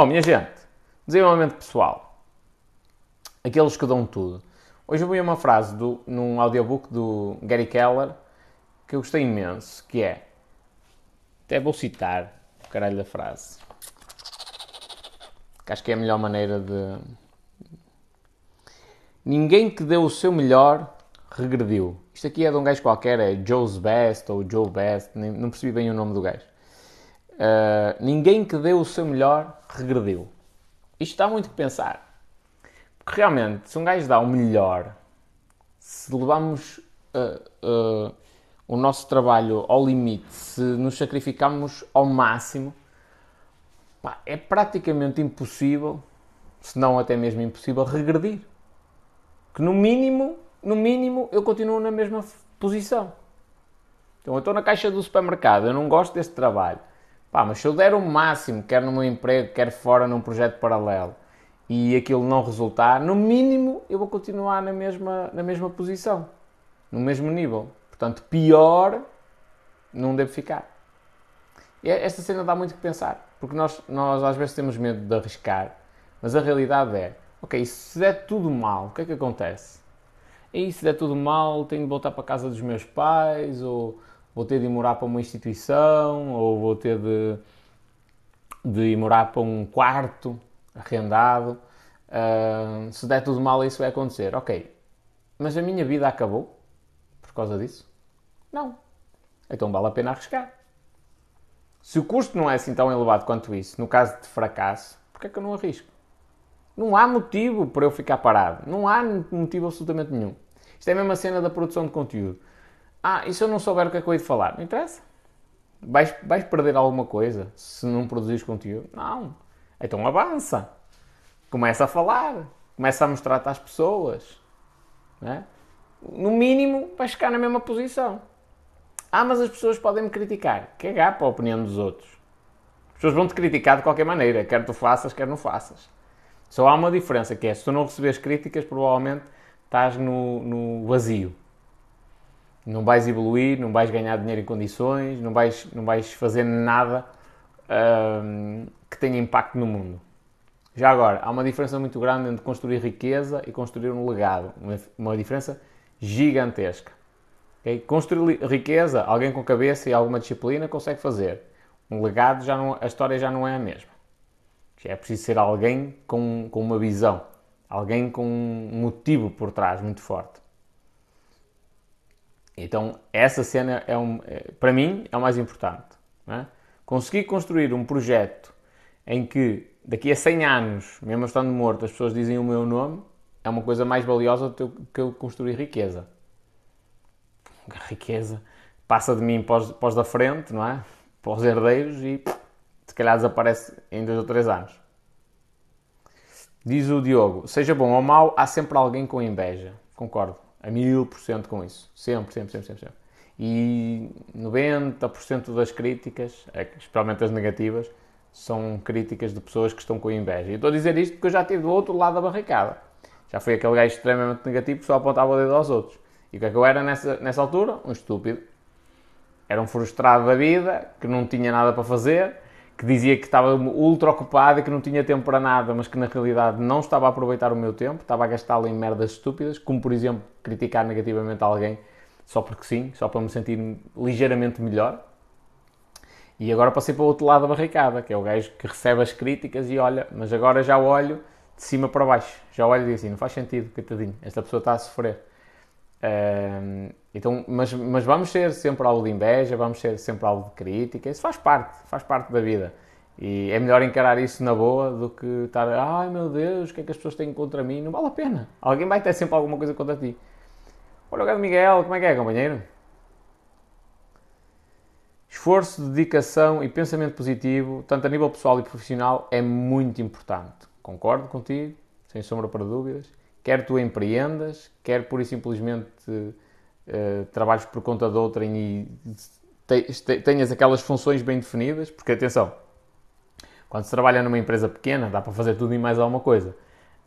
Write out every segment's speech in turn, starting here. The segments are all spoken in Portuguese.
Bom, minha gente, desenvolvimento pessoal. Aqueles que dão tudo. Hoje eu vi uma frase do, num audiobook do Gary Keller que eu gostei imenso, que é... Até vou citar o caralho da frase. Que acho que é a melhor maneira de... Ninguém que deu o seu melhor regrediu. Isto aqui é de um gajo qualquer, é Joe's Best ou Joe Best, nem, não percebi bem o nome do gajo. Uh, ninguém que deu o seu melhor regrediu. Isto dá muito que pensar. Porque realmente, se um gajo dá o melhor, se levamos uh, uh, o nosso trabalho ao limite, se nos sacrificamos ao máximo, pá, é praticamente impossível, se não até mesmo impossível, regredir. Que no mínimo no mínimo, eu continuo na mesma posição. Então, eu estou na caixa do supermercado, eu não gosto deste trabalho. Pá, mas se eu der o máximo, quer no meu emprego, quer fora num projeto paralelo, e aquilo não resultar, no mínimo eu vou continuar na mesma, na mesma posição, no mesmo nível. Portanto, pior não devo ficar. E é, esta cena dá muito que pensar, porque nós, nós às vezes temos medo de arriscar, mas a realidade é, ok, se der tudo mal, o que é que acontece? e se der tudo mal, tenho de voltar para a casa dos meus pais, ou vou ter de ir morar para uma instituição, ou vou ter de, de ir morar para um quarto arrendado. Uh, se der tudo mal, isso vai acontecer. Ok, mas a minha vida acabou por causa disso? Não. Então vale a pena arriscar. Se o custo não é assim tão elevado quanto isso, no caso de fracasso, porquê é que eu não arrisco? Não há motivo para eu ficar parado. Não há motivo absolutamente nenhum. Isto é a mesma cena da produção de conteúdo. Ah, e se eu não souber o que é que eu hei de falar? Não interessa. Vais, vais perder alguma coisa se não produzires conteúdo? Não. Então avança. Começa a falar. Começa a mostrar-te às pessoas. É? No mínimo, vais ficar na mesma posição. Ah, mas as pessoas podem me criticar. Cagar para a opinião dos outros. As pessoas vão te criticar de qualquer maneira, quer tu faças, quer não faças. Só há uma diferença, que é se tu não receberes críticas, provavelmente estás no, no vazio. Não vais evoluir, não vais ganhar dinheiro em condições, não vais, não vais fazer nada hum, que tenha impacto no mundo. Já agora, há uma diferença muito grande entre construir riqueza e construir um legado. Uma, uma diferença gigantesca. Okay? Construir riqueza, alguém com cabeça e alguma disciplina consegue fazer. Um legado, já não, a história já não é a mesma. É preciso ser alguém com, com uma visão, alguém com um motivo por trás muito forte. Então, essa cena é, um, é para mim, é o mais importante. É? Conseguir construir um projeto em que daqui a 100 anos, mesmo estando morto, as pessoas dizem o meu nome, é uma coisa mais valiosa do que eu construir riqueza. A riqueza passa de mim para os, para os da frente, não é? Para os herdeiros e se calhar desaparece em dois ou três anos. Diz o Diogo, seja bom ou mau, há sempre alguém com inveja. Concordo, a mil por cento com isso. Sempre, sempre, sempre, sempre, sempre. E 90% das críticas, é especialmente as negativas, são críticas de pessoas que estão com inveja. E estou a dizer isto porque eu já estive do outro lado da barricada. Já fui aquele gajo extremamente negativo que só apontava o dedo aos outros. E o que é que eu era nessa, nessa altura? Um estúpido. Era um frustrado da vida, que não tinha nada para fazer, que dizia que estava ultra ocupado e que não tinha tempo para nada, mas que na realidade não estava a aproveitar o meu tempo, estava a gastá-lo em merdas estúpidas, como por exemplo criticar negativamente alguém só porque sim, só para me sentir ligeiramente melhor. E agora passei para o outro lado da barricada, que é o gajo que recebe as críticas e olha, mas agora já olho de cima para baixo, já olho e digo assim: não faz sentido, coitadinho, esta pessoa está a sofrer. Então, mas, mas vamos ser sempre algo de inveja, vamos ser sempre algo de crítica, isso faz parte, faz parte da vida. E é melhor encarar isso na boa do que estar, ai meu Deus, o que é que as pessoas têm contra mim? Não vale a pena. Alguém vai ter sempre alguma coisa contra ti. Olha o gato Miguel, como é que é, companheiro? Esforço, dedicação e pensamento positivo, tanto a nível pessoal e profissional, é muito importante. Concordo contigo, sem sombra para dúvidas quer tu empreendas, quer pura e simplesmente uh, trabalhes por conta de outrem e tenhas aquelas funções bem definidas, porque atenção, quando se trabalha numa empresa pequena dá para fazer tudo e mais alguma coisa.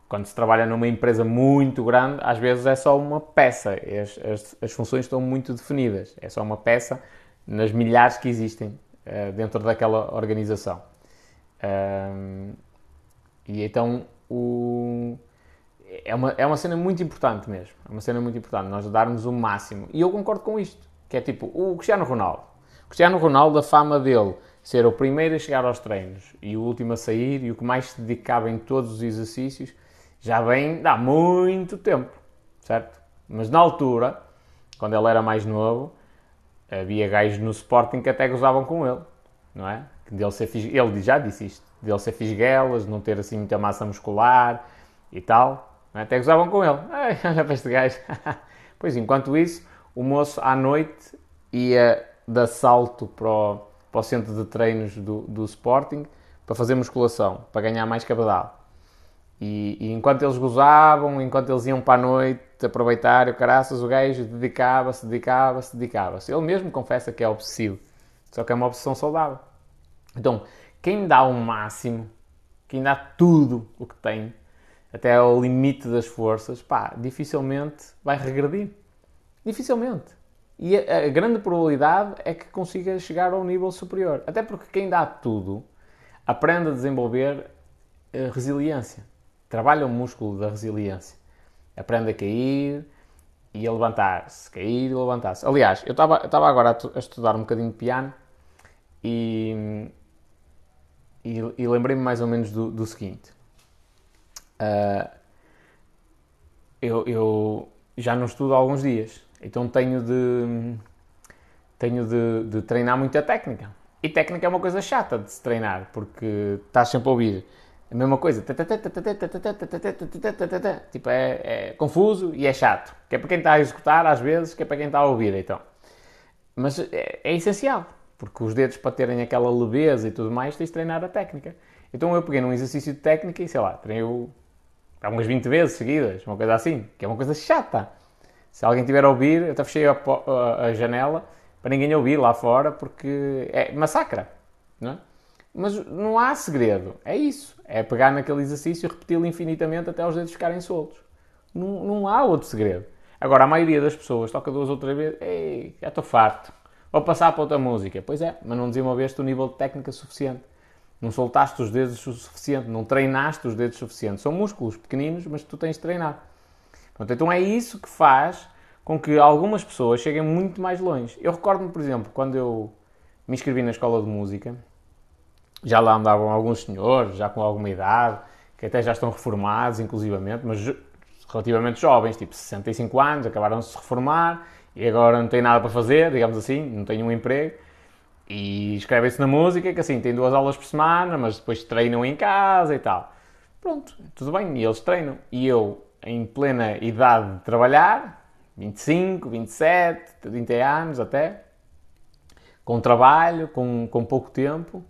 Quando se trabalha numa empresa muito grande, às vezes é só uma peça, as, as, as funções estão muito definidas, é só uma peça nas milhares que existem uh, dentro daquela organização. E então o... é, uma, é uma cena muito importante mesmo. É uma cena muito importante, nós darmos o máximo. E eu concordo com isto, que é tipo, o Cristiano Ronaldo. O Cristiano Ronaldo, a fama dele ser o primeiro a chegar aos treinos e o último a sair e o que mais se dedicava em todos os exercícios, já vem há muito tempo, certo? Mas na altura, quando ele era mais novo, havia gajos no Sporting que até gozavam com ele, não é? Dele ser, ele já disse isto, dele ser fisguelas, não ter assim muita massa muscular e tal? Até gozavam com ele. Ai, olha para este gajo. pois, enquanto isso, o moço à noite ia de salto para o, para o centro de treinos do, do Sporting para fazer musculação, para ganhar mais cabedal. E, e, enquanto eles gozavam, enquanto eles iam para a noite aproveitar o caraças, o gajo dedicava-se, dedicava-se, dedicava-se. Ele mesmo confessa que é obsessivo, só que é uma obsessão saudável. Então, quem dá o máximo, quem dá tudo o que tem, até ao limite das forças, pá, dificilmente vai regredir. Dificilmente. E a, a grande probabilidade é que consiga chegar ao nível superior. Até porque quem dá tudo aprende a desenvolver a eh, resiliência. Trabalha o músculo da resiliência. Aprende a cair e a levantar-se. Cair e levantar-se. Aliás, eu estava agora a, a, estudar um bocadinho de piano e, e, e lembrei-me mais ou menos do, do seguinte. Uh, eu, eu já não estudo há alguns dias então tenho de, tenho de, de treinar muita técnica. E técnica é uma coisa chata de se treinar, porque estás sempre a ouvir a mesma coisa. Tipo, é, é confuso e é chato. Que é para quem está a executar, às vezes, que é para quem está a ouvir, então. Mas é, é essencial, porque os dedos, para terem aquela leveza e tudo mais, tens de treinar a técnica. Então eu peguei num exercício de técnica e, sei lá, treinei umas 20 vezes seguidas, uma coisa assim, que é uma coisa chata. Se alguém tiver a ouvir, eu até fechei a, a, janela para ninguém ouvir lá fora, porque é massacra, não é? Mas não há segredo, é isso. É pegar naquele exercício e repeti-lo infinitamente até os dedos ficarem soltos. Não, não há outro segredo. Agora, a maioria das pessoas toca duas ou três vezes, ei, já estou farto. Vou passar para outra música. Pois é, mas não desenvolveste o nível de técnica suficiente. Não soltaste os dedos o suficiente, não treinaste os dedos suficiente. São músculos pequeninos, mas tu tens de treinar. Pronto, então é isso que faz com que algumas pessoas cheguem muito mais longe. Eu recordo-me, por exemplo, quando eu me inscrevi na escola de música, já lá andavam alguns senhores, já com alguma idade, que até já estão reformados, inclusivamente, mas relativamente jovens, tipo 65 anos, acabaram de se reformar e agora não têm nada para fazer, digamos assim, não têm um emprego e escrevem-se na música, que assim, têm duas aulas por semana, mas depois treinam em casa e tal. Pronto, tudo bem, e eles treinam. E eu em plena idade de trabalhar, 25, 27, 30 anos até, com trabalho, com, com pouco tempo,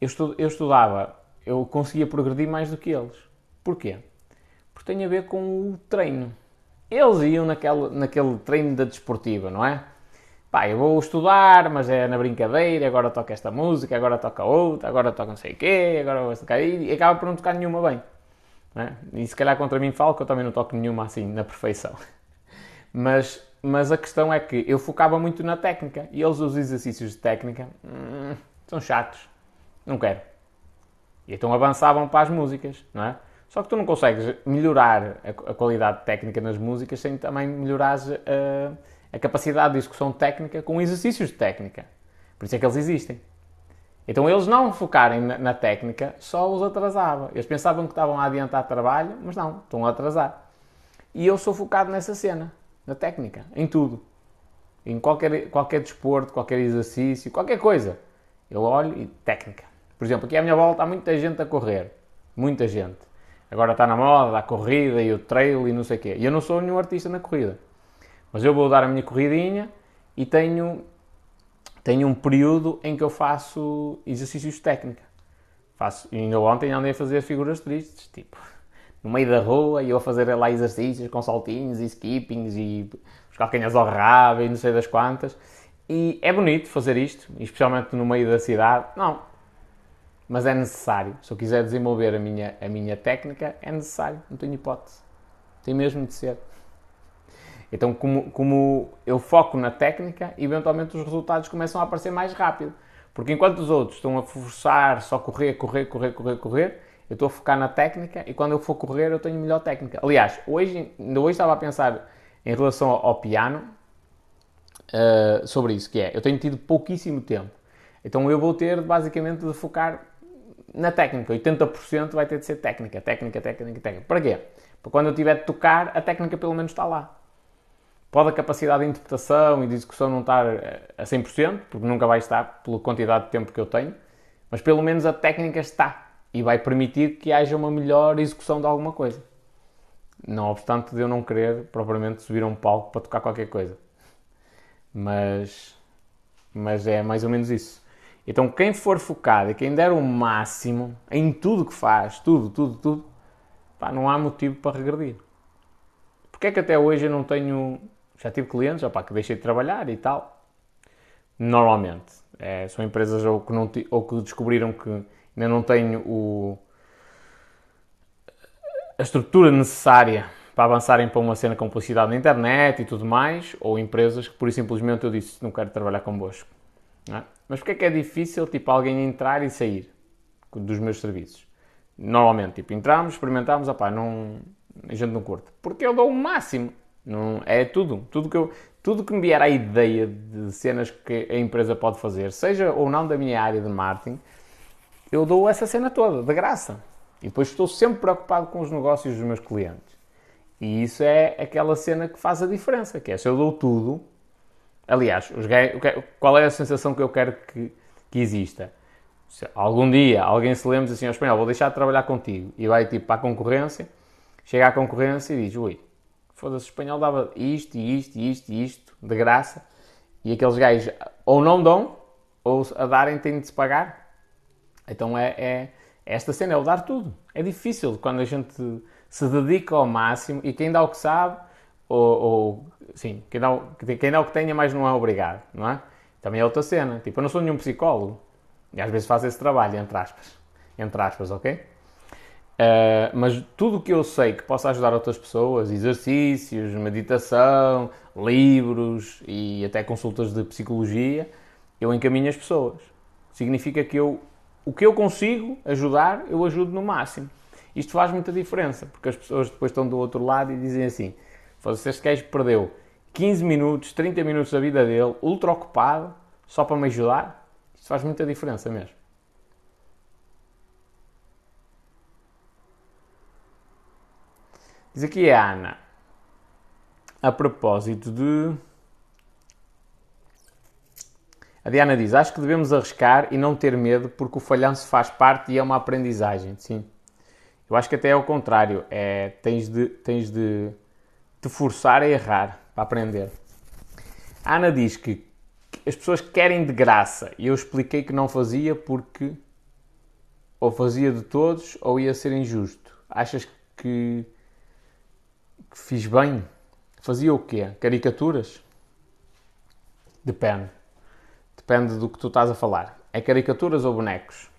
eu, estu, eu estudava, eu conseguia progredir mais do que eles. Porquê? Porque tem a ver com o treino. Eles iam naquele, naquele treino da desportiva, não é? Pá, eu vou estudar, mas é na brincadeira, agora toca esta música, agora toca outra, agora toca não sei o quê, agora vou tocar e acaba por não tocar nenhuma bem. É? E se calhar contra mim falo que eu também não toco nenhuma assim na perfeição. Mas, mas a questão é que eu focava muito na técnica e eles, os exercícios de técnica, hum, são chatos. Não quero. E então avançavam para as músicas, não é? Só que tu não consegues melhorar a, a qualidade técnica nas músicas sem também melhorar a, a capacidade de execução técnica com exercícios de técnica. Por isso é que eles existem. Então eles não focarem na, na, técnica só os atrasava. Eles pensavam que estavam a adiantar trabalho, mas não, estão a atrasar. E eu sou focado nessa cena, na técnica, em tudo. Em qualquer, qualquer desporto, qualquer exercício, qualquer coisa. Eu olho e técnica. Por exemplo, aqui à minha volta há muita gente a correr. Muita gente. Agora está na moda, a corrida e o trail e não sei o quê. E eu não sou nenhum artista na corrida. Mas eu vou dar a minha corridinha e tenho tenho um período em que eu faço exercícios de técnica. Faço, ainda ontem andei a fazer figuras tristes, tipo, no meio da rua, e eu a fazer lá exercícios com saltinhos e skippings e os calcanhas ao rabo e não sei das quantas. E é bonito fazer isto, especialmente no meio da cidade. Não, mas é necessário. Se eu quiser desenvolver a minha, a minha técnica, é necessário, não tenho hipótese. Tem mesmo de ser. Então, como, como eu foco na técnica, eventualmente os resultados começam a aparecer mais rápido. Porque enquanto os outros estão a forçar só correr, correr, correr, correr, correr, Eu estou a focar na técnica e quando eu for correr eu tenho melhor técnica. Aliás, hoje, ainda hoje estava a pensar em relação ao piano uh, sobre isso, que é, eu tenho tido pouquíssimo tempo. Então eu vou ter basicamente de focar na técnica. 80% vai ter de ser técnica, técnica, técnica, técnica. Para quê? Para quando eu tiver de tocar, a técnica pelo menos está lá. Pode a capacidade de interpretação e de execução não estar a 100%, porque nunca vai estar pela quantidade de tempo que eu tenho, mas pelo menos a técnica está e vai permitir que haja uma melhor execução de alguma coisa. Não obstante de eu não querer propriamente subir a um palco para tocar qualquer coisa. Mas, mas é mais ou menos isso. Então, quem for focado e quem der o máximo em tudo que faz, tudo, tudo, tudo, pá, não há motivo para regredir. Porque é que até hoje eu não tenho. Já tive clientes opá, que deixei de trabalhar e tal. Normalmente. É, são empresas ou que, não, ou que descobriram que ainda não tenho o, a estrutura necessária para avançarem para uma cena com publicidade na internet e tudo mais, ou empresas que por simplesmente eu disse não quero trabalhar convosco. É? Mas porquê é que é difícil tipo, alguém entrar e sair dos meus serviços? Normalmente, tipo, entramos, experimentamos, opá, não, a gente não curte. Porque eu dou o máximo. Não, é tudo. Tudo que, eu, tudo que me vier a ideia de cenas que a empresa pode fazer, seja ou não da minha área de marketing, eu dou essa cena toda, de graça. E depois estou sempre preocupado com os negócios dos meus clientes. E isso é aquela cena que faz a diferença, que é se eu dou tudo, Aliás, gays, qual é a sensação que eu quero que, que exista? Se algum dia alguém se lembra assim ao espanhol, vou deixar de trabalhar contigo e vai tipo para a concorrência, chega à concorrência e diz: Ui, foda-se, o espanhol dava isto e isto e isto e isto de graça e aqueles gajos ou não dão ou a darem têm de se pagar. Então é, é esta cena, é o dar tudo. É difícil quando a gente se dedica ao máximo e quem dá o que sabe ou, ou sim, quem dá, quem dá o que tenha mais não é obrigado, não é? Também é outra cena. Tipo, eu não sou nenhum psicólogo. E às vezes faço esse trabalho, entre aspas. Entre aspas, ok? Uh, mas tudo o que eu sei que possa ajudar outras pessoas, exercícios, meditação, livros e até consultas de psicologia, eu encaminho as pessoas. Significa que eu, o que eu consigo ajudar, eu ajudo no máximo. Isto faz muita diferença, porque as pessoas depois estão do outro lado e dizem assim: se este perdeu 15 minutos, 30 minutos da vida dele, ultra ocupado, só para me ajudar, isso faz muita diferença mesmo. Diz aqui a Ana, a propósito de. A Diana diz: Acho que devemos arriscar e não ter medo, porque o falhanço faz parte e é uma aprendizagem. Sim. Eu acho que até é o contrário. É, tens de, tens de te forçar a errar para aprender. A Ana diz que as pessoas querem de graça e eu expliquei que não fazia porque ou fazia de todos ou ia ser injusto. Achas que, que fiz bem? Fazia o quê? Caricaturas? Depende. Depende do que tu estás a falar. É caricaturas ou bonecos?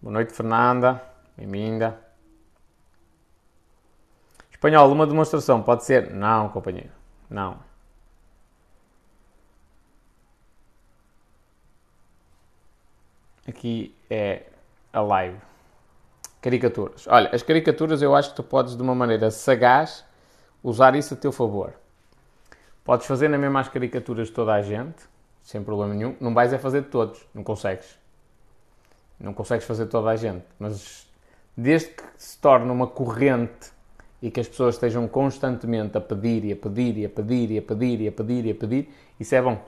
Boa noite, Fernanda. Bem-vinda. Espanhol, uma demonstração pode ser? Não, companheiro. Não. Aqui é a live. Caricaturas. Olha, as caricaturas eu acho que tu podes, de uma maneira sagaz, usar isso a teu favor. Podes fazer na mesma as caricaturas de toda a gente, sem problema nenhum. Não vais a fazer de todos, não consegues. Não consegues fazer toda a gente, mas desde que se torne uma corrente e que as pessoas estejam constantemente a pedir e a pedir e a pedir e a pedir e a pedir e a pedir, isso é bom.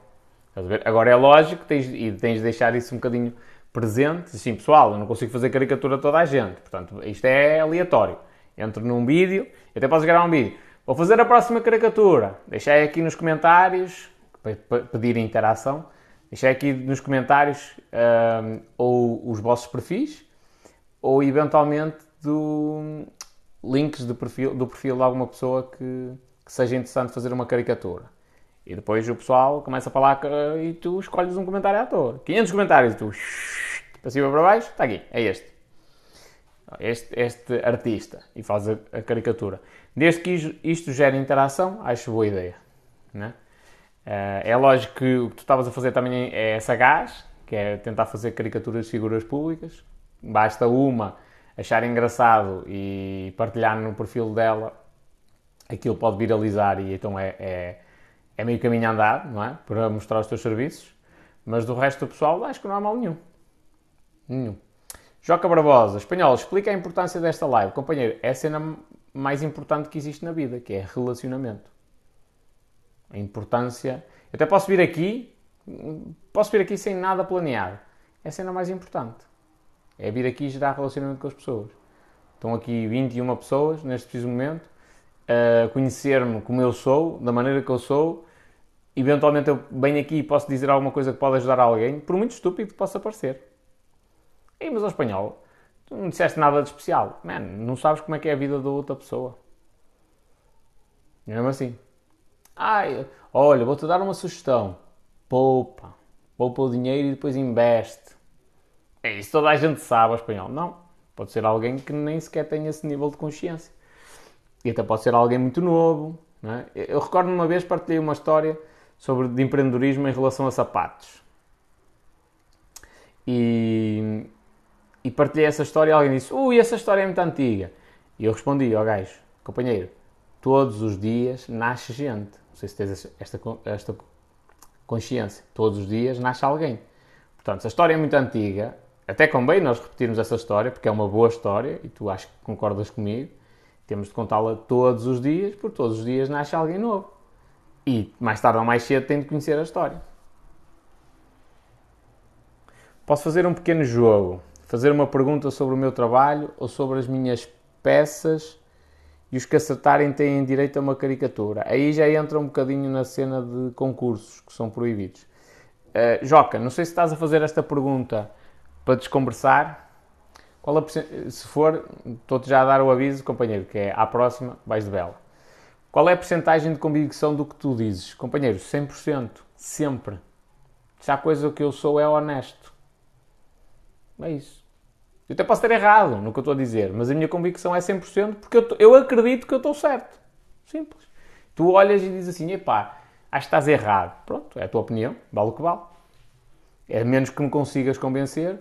Agora é lógico tens, e tens de deixar isso um bocadinho presente. Sim, pessoal, eu não consigo fazer caricatura a toda a gente. Portanto, isto é aleatório. Entro num vídeo, até posso gravar um vídeo. Vou fazer a próxima caricatura. Deixei aqui nos comentários, para pedir interação, deixei aqui nos comentários um, ou os vossos perfis, ou eventualmente do links do perfil, do perfil de alguma pessoa que, que seja interessante fazer uma caricatura. E depois o pessoal começa a falar e tu escolhes um comentário à toa. 500 comentários e tu, para cima para baixo, está aqui, é este. Este, este artista. E faz a, a caricatura. Desde que isto, gere interação, acho boa ideia. Né? É lógico que o que tu estavas a fazer também é sagaz, que é tentar fazer caricaturas de figuras públicas. Basta uma achar engraçado e partilhar no perfil dela, aquilo pode viralizar e então é, é, é meio caminho andado, não é? Para mostrar os teus serviços. Mas do resto do pessoal, acho que não há mal nenhum. Nenhum. Joca Barbosa, espanhol, explica a importância desta live. Companheiro, é a cena mais importante que existe na vida, que é relacionamento. A importância. Eu até posso vir aqui, posso vir aqui sem nada planeado. É a cena mais importante. É vir aqui e gerar relacionamento com as pessoas. Estão aqui 21 pessoas neste preciso momento a conhecer-me como eu sou, da maneira que eu sou. Eventualmente eu venho aqui e posso dizer alguma coisa que pode ajudar alguém, por muito estúpido que possa parecer. Ei, mas ao espanhol, tu não disseste nada de especial. Man, não sabes como é que é a vida da outra pessoa. Mesmo assim. Ai, olha, vou-te dar uma sugestão. Poupa. Poupa o dinheiro e depois investe. É isso, toda a gente sabe espanhol. Não. Pode ser alguém que nem sequer tem esse nível de consciência. E até pode ser alguém muito novo. É? Eu recordo uma vez partilhei uma história sobre de empreendedorismo em relação a sapatos. E, e partilhei essa história e alguém disse: Ui, essa história é muito antiga. E eu respondi ao gajo: Companheiro, todos os dias nasce gente. Não sei se tens esta, esta consciência. Todos os dias nasce alguém. Portanto, a história é muito antiga, até convém nós repetirmos essa história, porque é uma boa história e tu acho que concordas comigo. Temos de contá-la todos os dias, porque todos os dias nasce alguém novo. E mais tarde ou mais cedo tem de conhecer a história. Posso fazer um pequeno jogo, fazer uma pergunta sobre o meu trabalho ou sobre as minhas peças e os que acertarem têm direito a uma caricatura. Aí já entra um bocadinho na cena de concursos que são proibidos. Uh, Joca, não sei se estás a fazer esta pergunta para desconversar qual a, se for, estou-te já a dar o aviso, companheiro, que é à próxima, vais de bela. Qual é a porcentagem de convicção do que tu dizes? Companheiro, 100%, sempre. Se há coisa que eu sou é honesto. É isso. Eu até posso ter errado no que eu estou a dizer, mas a minha convicção é 100% porque eu, eu acredito que eu estou certo. Simples. Tu olhas e dizes assim, epá, acho que estás errado. Pronto, é a tua opinião, vale o que vale. É menos que me consigas convencer,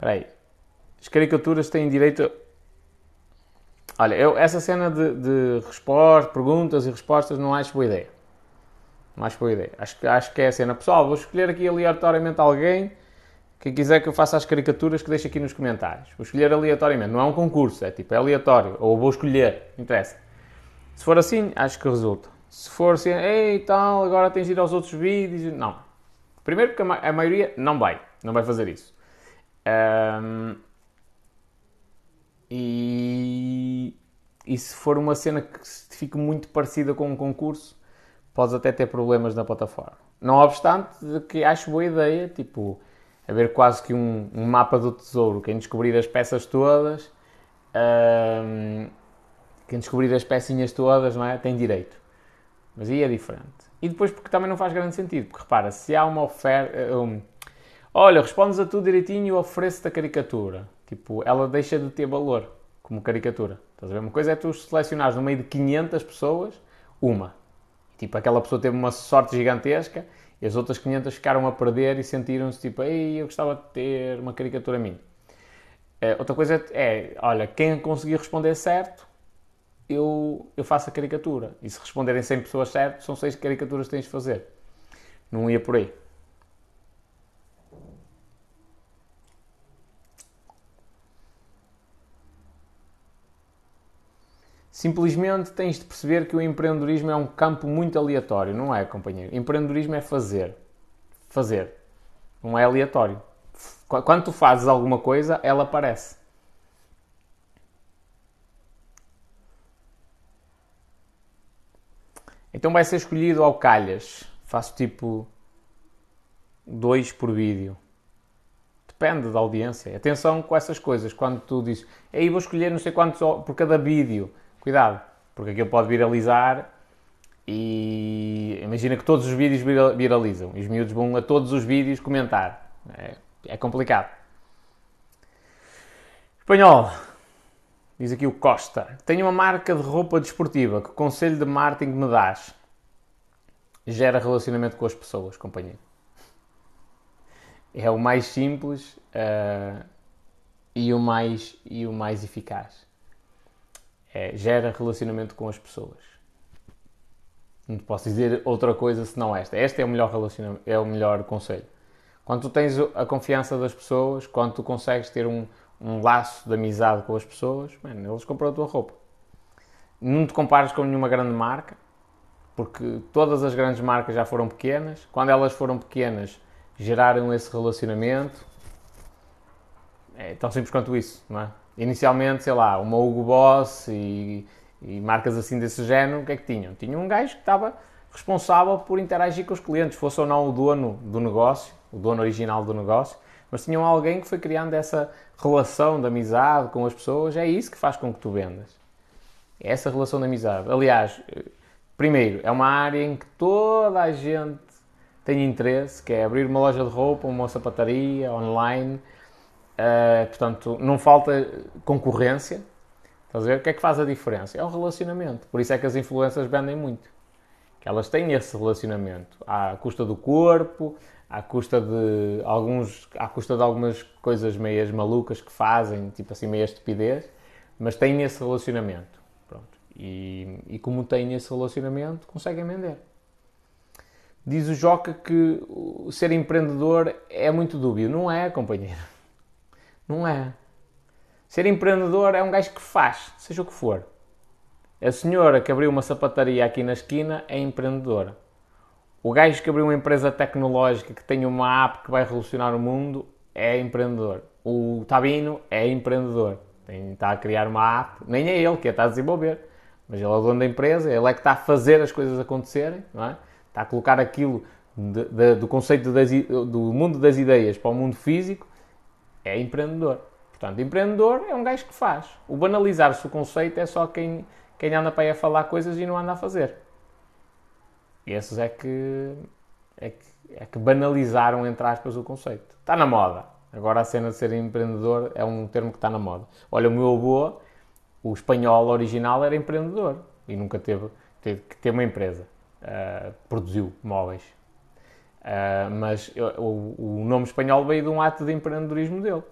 Espera aí. As caricaturas têm direito a... Olha, eu, essa cena de, de respostas, perguntas e respostas não acho boa ideia. Não acho boa ideia. Acho, acho que é a cena. Pessoal, vou escolher aqui aleatoriamente alguém. Quem quiser que eu faça as caricaturas, que deixe aqui nos comentários. Vou escolher aleatoriamente. Não é um concurso, é tipo, é aleatório. Ou vou escolher, não interessa. Se for assim, acho que resulta. Se for assim, ei tal, agora tens de ir aos outros vídeos. Não. Primeiro porque a maioria não vai. Não vai fazer isso. Um, e, e se for uma cena que fique muito parecida com um concurso, podes até ter problemas na plataforma. Não obstante, que acho boa ideia, tipo, haver quase que um, um mapa do tesouro, quem descobrir as peças todas, um, quem descobrir as pecinhas todas, não é? Tem direito. Mas aí é diferente. E depois porque também não faz grande sentido, porque repara, se há uma oferta, um, Olha, respondes a tudo direitinho e ofereço-te a caricatura. Tipo, ela deixa de ter valor como caricatura. Estás a ver? Uma coisa é tu selecionares no meio de 500 pessoas, uma. Tipo, aquela pessoa teve uma sorte gigantesca e as outras 500 ficaram a perder e sentiram-se tipo, ei, eu gostava de ter uma caricatura minha. É, outra coisa é, olha, quem conseguir responder certo, eu, eu faço a caricatura. E se responderem 100 pessoas certo, são 6 caricaturas que tens de fazer. Não ia por aí. Simplesmente tens de perceber que o empreendedorismo é um campo muito aleatório, não é, companheiro? Empreendedorismo é fazer. Fazer. Não é aleatório. Quando tu fazes alguma coisa, ela aparece. Então vai ser escolhido ao calhas. Faço tipo dois por vídeo. Depende da audiência. Atenção com essas coisas. Quando tu dizes, aí vou escolher não sei quantos por cada vídeo cuidado, porque aquilo pode viralizar e imagina que todos os vídeos viralizam e os miúdos vão a todos os vídeos comentar. É, é complicado. Espanhol, Diz aqui o Costa. Tenho uma marca de roupa desportiva. Que conselho de marketing me dás? Gera relacionamento com as pessoas, companheiro. É o mais simples uh, e, o mais, e o mais eficaz. É, gera relacionamento com as pessoas. Não te posso dizer outra coisa senão esta. Este é o melhor relacionamento, é o melhor conselho. Quando tu tens a confiança das pessoas, quando tu consegues ter um, um laço de amizade com as pessoas, mano, eles compram a tua roupa. Não te compares com nenhuma grande marca, porque todas as grandes marcas já foram pequenas. Quando elas foram pequenas, geraram esse relacionamento. É tão simples quanto isso, não é? Inicialmente, sei lá, uma Hugo Boss e, e marcas assim desse género, o que é que tinham? Tinham um gajo que estava responsável por interagir com os clientes, fosse ou não o dono do negócio, o dono original do negócio, mas tinham alguém que foi criando essa relação de amizade com as pessoas, é isso que faz com que tu vendas. É essa relação de amizade. Aliás, primeiro, é uma área em que toda a gente tem interesse, que é abrir uma loja de roupa, uma sapataria, online. Uh, portanto, não falta concorrência. Estás a ver? O que é que faz a diferença? É o relacionamento. Por isso é que as influências vendem muito. Que elas têm esse relacionamento. À custa do corpo, à custa de alguns, à custa de algumas coisas meias malucas que fazem, tipo assim, meia estupidez, mas têm esse relacionamento. Pronto. E, e como têm esse relacionamento, conseguem vender. Diz o Joca que ser empreendedor é muito dúbio. Não é, companheiro. Não é. Ser empreendedor é um gajo que faz, seja o que for. A senhora que abriu uma sapataria aqui na esquina é empreendedora. O gajo que abriu uma empresa tecnológica que tem uma app que vai revolucionar o mundo é empreendedor. O Tabino é empreendedor. Tem, está a criar uma app, nem é ele que a está a desenvolver, mas ele é o dono da empresa, ele é que está a fazer as coisas acontecerem, não é? está a colocar aquilo de, de, do conceito das, do mundo das ideias para o mundo físico, é empreendedor. Portanto, empreendedor é um gajo que faz. O banalizar-se o conceito é só quem, quem anda para aí a falar coisas e não anda a fazer. Esses é que, é que, é que banalizaram, entre aspas, o conceito. Está na moda. Agora a cena de ser empreendedor é um termo que está na moda. Olha, o meu avô, o espanhol original, era empreendedor e nunca teve, teve que ter uma empresa. Uh, produziu móveis. Uh, mas o, o, nome espanhol veio de um ato de empreendedorismo dele.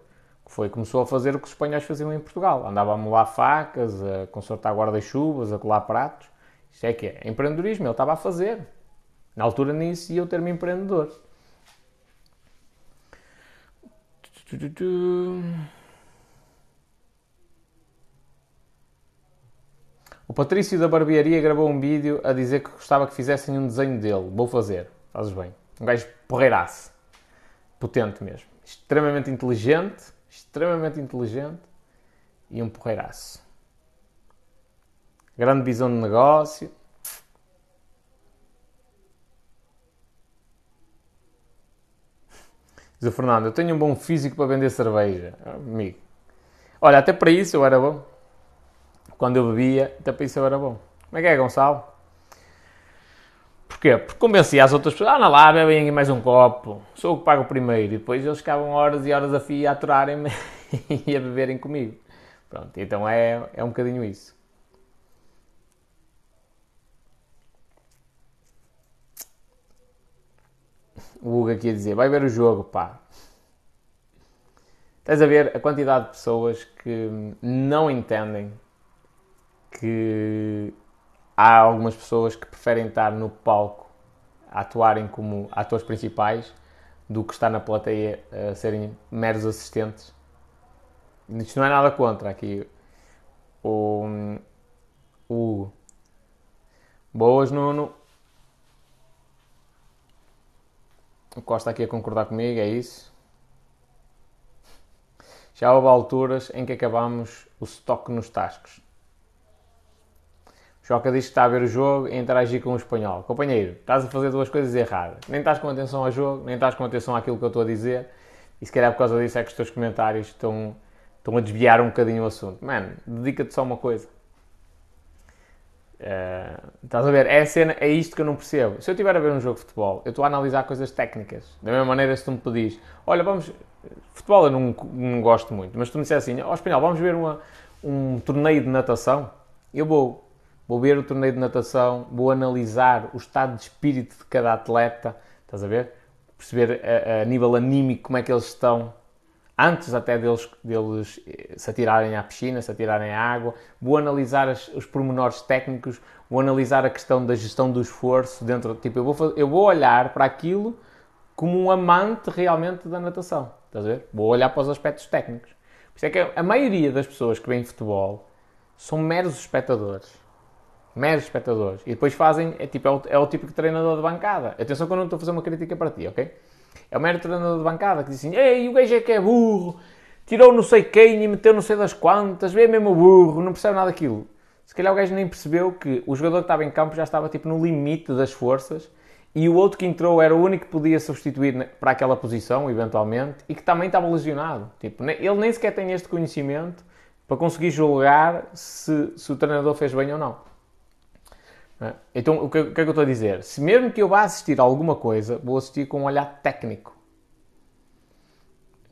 Que foi, começou a fazer o que os espanhóis faziam em Portugal. Andava a molar facas, a consertar guarda-chuvas, a colar pratos. Isto é que é empreendedorismo, ele estava a fazer. Na altura nem existia o termo empreendedor. O Patrício da Barbearia gravou um vídeo a dizer que gostava que fizessem um desenho dele. Vou fazer. Fazes bem. Um gajo porreiraço. Potente mesmo. Extremamente inteligente. Extremamente inteligente. E um porreiraço grande visão de negócio. Diz o Fernando, eu tenho um bom físico para vender cerveja. Amigo. Olha, até para isso eu era bom. Quando eu bebia, até para isso eu era bom. Como é que é, Gonçalo? Porquê? Porque convencia as outras pessoas, ah, não lá, bebem mais um copo, sou o que pago primeiro. E depois eles ficavam horas e horas a fio a aturarem-me e a beberem comigo. Pronto, então é, é um bocadinho isso. o Hugo aqui a dizer, vai ver o jogo, pá. Estás a ver a quantidade de pessoas que não entendem que há algumas pessoas que preferem estar no palco a atuarem como atores principais do que estar na plateia a serem meros assistentes. Isto não é nada contra aqui. O, o Boas, Nuno. O Costa aqui a concordar comigo, é isso. Já houve alturas em que acabamos o estoque nos tascos. Joca diz que está a ver o jogo e interagir com o espanhol. Companheiro, estás a fazer duas coisas erradas. Nem estás com atenção ao jogo, nem estás com atenção àquilo que eu estou a dizer. E se calhar por causa disso é que os teus comentários estão, estão a desviar um bocadinho o assunto. Mano, dedica-te só a uma coisa. Uh, estás a ver? É, a cena, é isto que eu não percebo. Se eu estiver a ver um jogo de futebol, eu estou a analisar coisas técnicas. Da mesma maneira, se tu me pedis, olha, vamos. Futebol eu não, não gosto muito, mas tu me disser assim, ó oh, Espanhol, vamos ver uma, um torneio de natação, eu vou. Vou ver o torneio de natação, vou analisar o estado de espírito de cada atleta, estás a ver? Perceber a, a nível anímico como é que eles estão, antes até deles, deles eh, se atirarem à piscina, se atirarem à água. Vou analisar as, os pormenores técnicos, vou analisar a questão da gestão do esforço dentro. Tipo, eu vou, eu vou olhar para aquilo como um amante realmente da natação. Estás a ver? Vou olhar para os aspectos técnicos. Por isso é que a maioria das pessoas que veem futebol são meros espectadores meros espectadores. E depois fazem, é, tipo, é, o, é o típico treinador de bancada. Atenção que eu não estou a fazer uma crítica para ti, ok? É o mero treinador de bancada que diz assim: Ei, o gajo é que é burro, tirou não sei quem e meteu não sei das quantas, vê mesmo burro, não percebe nada daquilo. Se calhar o gajo nem percebeu que o jogador que estava em campo já estava tipo no limite das forças e o outro que entrou era o único que podia substituir para aquela posição, eventualmente, e que também estava lesionado. Tipo, ele nem sequer tem este conhecimento para conseguir julgar se, se o treinador fez bem ou não. É? Então, o que, o é que eu estou a dizer? Se mesmo que eu vá assistir a alguma coisa, vou assistir com um olhar técnico.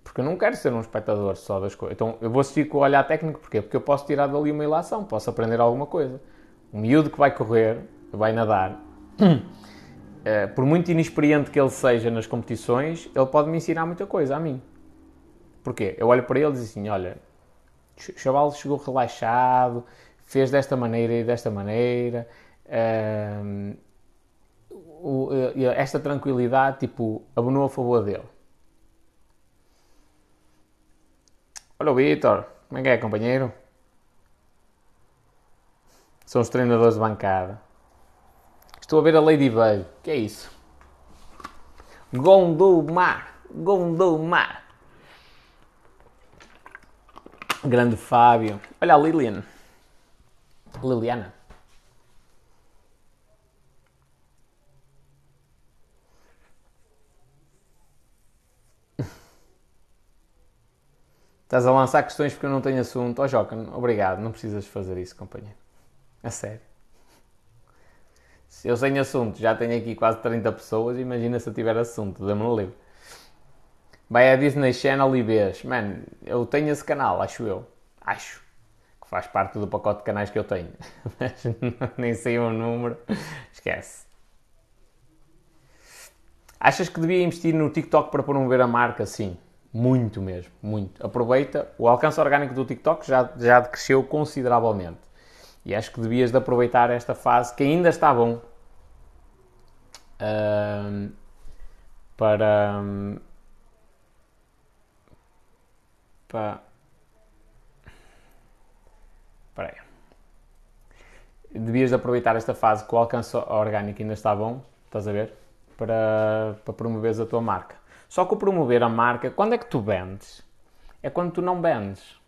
Porque eu não quero ser um espectador só das coisas. Então, eu vou assistir com o olhar técnico, porquê? Porque eu posso tirar dali uma ilação, posso aprender alguma coisa. Um miúdo que vai correr, vai nadar, é, por muito inexperiente que ele seja nas competições, ele pode me ensinar muita coisa a mim. Porquê? Eu olho para ele e digo assim, olha, o chaval chegou relaxado, fez desta maneira e desta maneira, o, esta tranquilidade, tipo, abonou a favor dele. Olha o Vitor, como é que é, companheiro? São os treinadores de bancada. Estou a ver a Ladybug. O que é isso? Gondomar. Gondomar. Grande Fábio. Olha a Lilian. Liliana. Estás a lançar questões porque eu não tenho assunto. Oh, Joca, obrigado, não precisas fazer isso, companheiro. A sério. Se eu sem assunto já tenho aqui quase 30 pessoas, imagina se eu tiver assunto, dê-me livre. Vai à Disney Channel e vês. Mano, eu tenho esse canal, acho eu. Acho. Que faz parte do pacote de canais que eu tenho. Mas nem sei o número. Esquece. Achas que devia investir no TikTok para promover a marca? Sim. Muito mesmo, muito. Aproveita, o alcance orgânico do TikTok já, já cresceu consideravelmente. E acho que devias de aproveitar esta fase que ainda está bom para, para Espera aí. Devias de aproveitar esta fase que o alcance orgânico ainda está bom, estás a ver? Para, para promoveres a tua marca. Só que o promover a marca, quando é que tu vendes? É quando tu não vendes.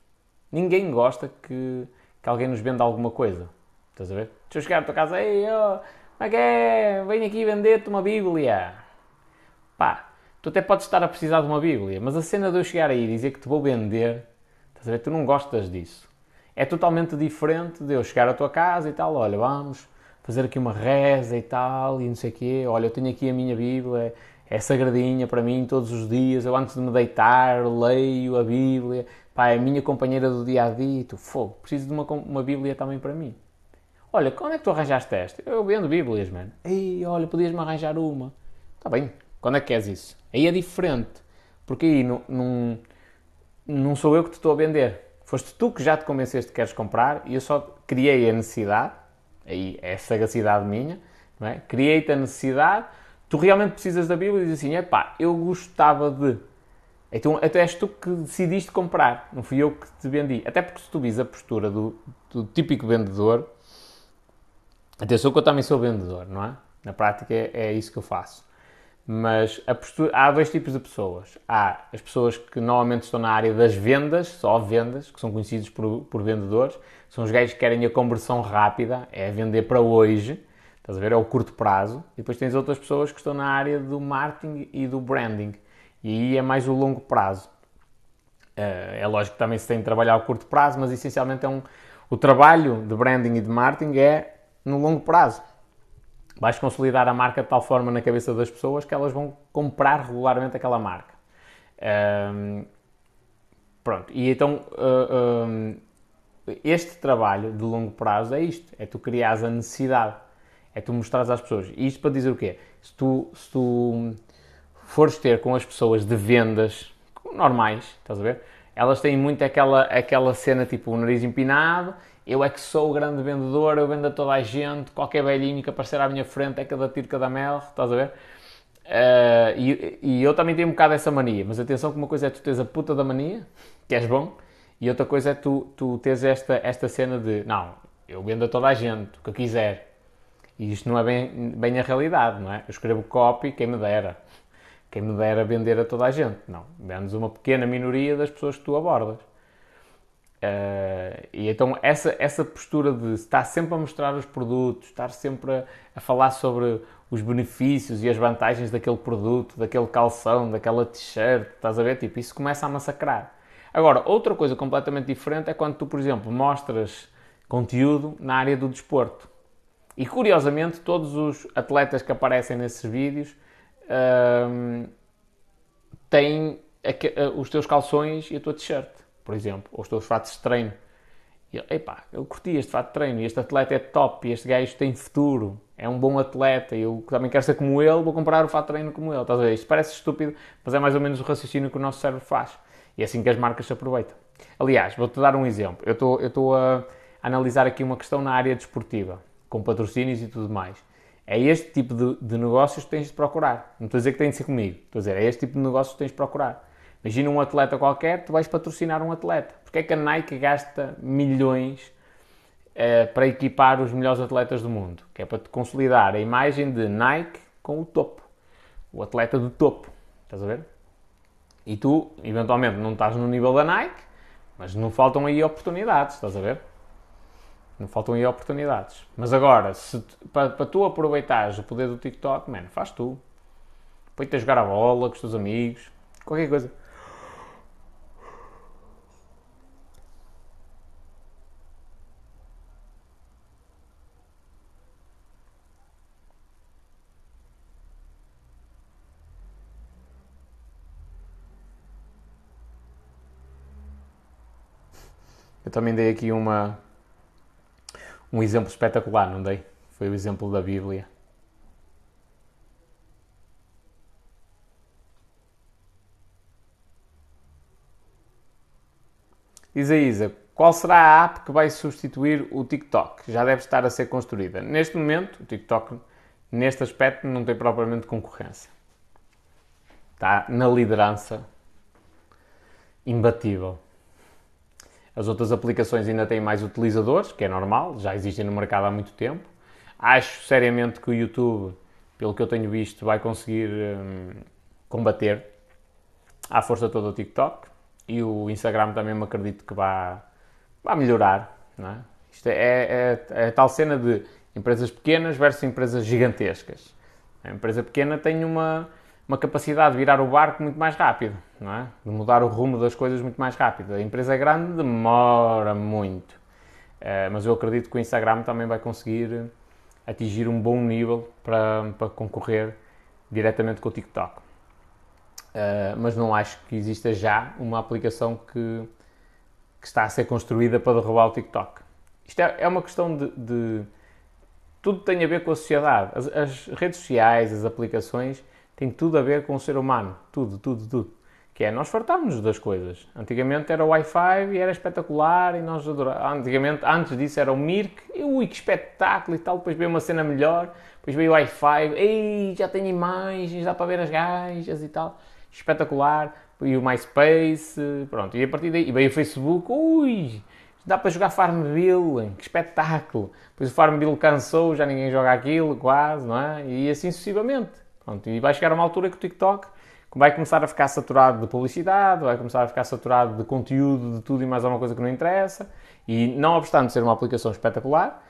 Ninguém gosta que, que alguém nos venda alguma coisa. Estás a ver? Deixa eu chegar à tua casa, ei, oh, como é que é? Venho aqui vender-te uma Bíblia. Pá, tu até podes estar a precisar de uma Bíblia, mas a cena de eu chegar aí e dizer que te vou vender, estás a ver? Tu não gostas disso. É totalmente diferente de eu chegar à tua casa e tal, olha, vamos fazer aqui uma reza e tal, e não sei o quê, olha, eu tenho aqui a minha Bíblia, é sagradinha para mim todos os dias. Eu antes de me deitar leio a Bíblia. Pá, é a minha companheira do dia a dia. Tu, fogo, preciso de uma, uma Bíblia também para mim. Olha, quando é que tu arranjaste esta? Eu vendo Bíblias, mano. Ei, olha, podias-me arranjar uma. Está bem, quando é que queres isso? Aí é diferente. Porque aí não, sou eu que te estou a vender. Foste tu que já te convenceste que queres comprar e eu só criei a necessidade. Aí é sagacidade minha. Não é? Criei-te a necessidade tu realmente precisas da Bíblia e dizes assim, epá, eu gostava de... Então até és tu que decidiste comprar, não fui eu que te vendi. Até porque se tu vis a postura do, do típico vendedor, atenção que eu também sou vendedor, não é? Na prática é, é isso que eu faço. Mas postura, há dois tipos de pessoas. Há as pessoas que normalmente estão na área das vendas, só vendas, que são conhecidos por, por vendedores. São os gajos que querem a conversão rápida, é vender para hoje Estás a ver? É o curto prazo. E depois tens outras pessoas que estão na área do marketing e do branding. E aí é mais o longo prazo. Eh, é lógico que também se tem de trabalhar a curto prazo, mas essencialmente é um, o trabalho de branding e de marketing é no longo prazo. Vais consolidar a marca de tal forma na cabeça das pessoas que elas vão comprar regularmente aquela marca. Ehm, pronto, e então um, ehm, este trabalho de longo prazo é isto: é tu criares a necessidade, é tu mostrares às pessoas. E isto para dizer o quê? Se tu, se tu fores ter com as pessoas de vendas normais, estás a ver? Elas têm muito aquela, aquela cena tipo o nariz empinado, eu é que sou o grande vendedor, eu vendo a toda a gente, qualquer velhinho que aparecer à minha frente é cada tiro, cada mel, estás a ver? Uh, e, e, eu também tenho um bocado essa mania, mas atenção que uma coisa é tu teres a puta da mania, que és bom, e outra coisa é tu, tu teres esta, esta cena de, não, eu vendo a toda a gente, o que eu quiser. E isto não é bem, bem a realidade, não é? Eu escrevo copy, quem me dera. Quem me dera vender a toda a gente. Não, vendes uma pequena minoria das pessoas que tu abordas. Uh, e então essa, essa postura de estar sempre a mostrar os produtos, estar sempre a, a, falar sobre os benefícios e as vantagens daquele produto, daquele calção, daquela t-shirt, estás a ver? Tipo, isso começa a massacrar. Agora, outra coisa completamente diferente é quando tu, por exemplo, mostras conteúdo na área do desporto. E curiosamente, todos os atletas que aparecem nesses vídeos um, têm os teus calções e a tua t-shirt, por exemplo, ou os teus fatos de treino. E eu, epá, eu curti este fato de treino, este atleta é top, este gajo tem futuro, é um bom atleta, eu também quero ser como ele, vou comprar o fato de treino como ele. Estás a ver? Isto parece estúpido, mas é mais ou menos o raciocínio que o nosso cérebro faz. E é assim que as marcas se aproveitam. Aliás, vou-te dar um exemplo. Eu estou a analisar aqui uma questão na área desportiva, com patrocínios e tudo mais. É este tipo de, de, negócios que tens de procurar. Não estou a dizer que tem de ser comigo. Estou a dizer, é este tipo de negócios que tens de procurar. Imagina um atleta qualquer, tu vais patrocinar um atleta. Porque é que a Nike gasta milhões eh, para equipar os melhores atletas do mundo? Que é para te consolidar a imagem de Nike com o topo. O atleta do topo. Estás a ver? E tu, eventualmente, não estás no nível da Nike, mas não faltam aí oportunidades. Estás a ver? Não faltam aí oportunidades. Mas agora, para, para tu aproveitares o poder do TikTok, mano, faz tu. Põe-te a jogar a bola com os teus amigos, qualquer coisa. Eu também dei aqui uma, um exemplo espetacular, não dei? Foi o exemplo da Bíblia. Diz Isa, qual será a app que vai substituir o TikTok? Já deve estar a ser construída. Neste momento, o TikTok, neste aspecto, não tem propriamente concorrência. Está na liderança imbatível. As outras aplicações ainda têm mais utilizadores, que é normal, já existem no mercado há muito tempo. Acho seriamente que o YouTube, pelo que eu tenho visto, vai conseguir hum, combater à força toda o TikTok. E o Instagram também me acredito que vai, vai melhorar. Não é? Isto é, é, é, é tal cena de empresas pequenas versus empresas gigantescas. A empresa pequena tem uma, uma capacidade de virar o barco muito mais rápido, não é? de mudar o rumo das coisas muito mais rápido. A empresa grande demora muito, uh, mas eu acredito que o Instagram também vai conseguir atingir um bom nível para, para concorrer diretamente com o TikTok. Uh, mas não acho que exista já uma aplicação que, que, está a ser construída para derrubar o TikTok. Isto é, é uma questão de, de, Tudo tem a ver com a sociedade. As, as redes sociais, as aplicações tem tudo a ver com o ser humano. Tudo, tudo, tudo. Que é, nós fartámos-nos das coisas. Antigamente era o Wi-Fi e era espetacular e nós adorávamos. Antigamente, antes disso era o Mirk, e ui, que espetáculo e tal. Depois veio uma cena melhor, depois veio o Wi-Fi, ei, já tem imagens, dá para ver as gajas e tal. Espetacular. E o MySpace, pronto. E a partir daí, e veio o Facebook, ui, dá para jogar Farmville, que espetáculo. Depois o Farmville cansou, já ninguém joga aquilo, quase, não é? E assim sucessivamente. Pronto, e vai chegar uma altura que o TikTok vai começar a ficar saturado de publicidade, vai começar a ficar saturado de conteúdo, de tudo e mais alguma coisa que não interessa. E não obstante ser uma aplicação espetacular,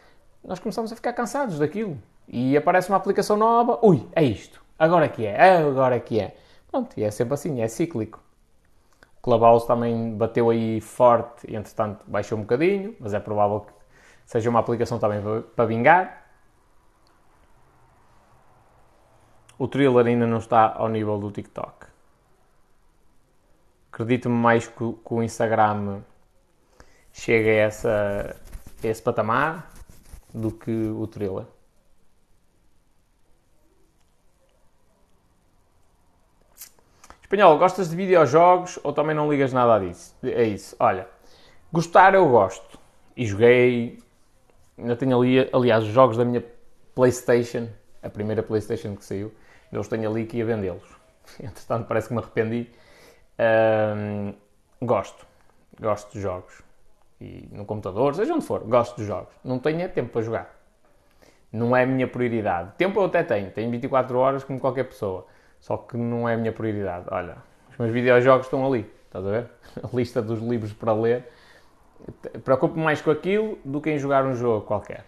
nós começamos a ficar cansados daquilo. E aparece uma aplicação nova, ui, é isto, agora é que é, agora é que é. Pronto, e é sempre assim, é cíclico. O Clubhouse também bateu aí forte e entretanto baixou um bocadinho, mas é provável que seja uma aplicação também para vingar. O thriller ainda não está ao nível do TikTok. Acredito-me mais que, que, o Instagram chega a, essa, a esse patamar do que o Thriller. Espanhol, gostas de videojogos ou também não ligas nada a isso? É isso. Olha, gostar eu gosto. E joguei. Ainda tenho ali, aliás, os jogos da minha PlayStation, a primeira PlayStation que saiu, eu os tenho ali que ia vendê-los. Entretanto, parece que me arrependi. Um, gosto. Gosto de jogos. E no computador, seja onde for, gosto de jogos. Não tenho é tempo para jogar. Não é a minha prioridade. Tempo eu até tenho. Tenho 24 horas como qualquer pessoa. Só que não é a minha prioridade. Olha, os meus videojogos estão ali. Estás a ver? A lista dos livros para ler. Preocupo-me mais com aquilo do que em jogar um jogo qualquer.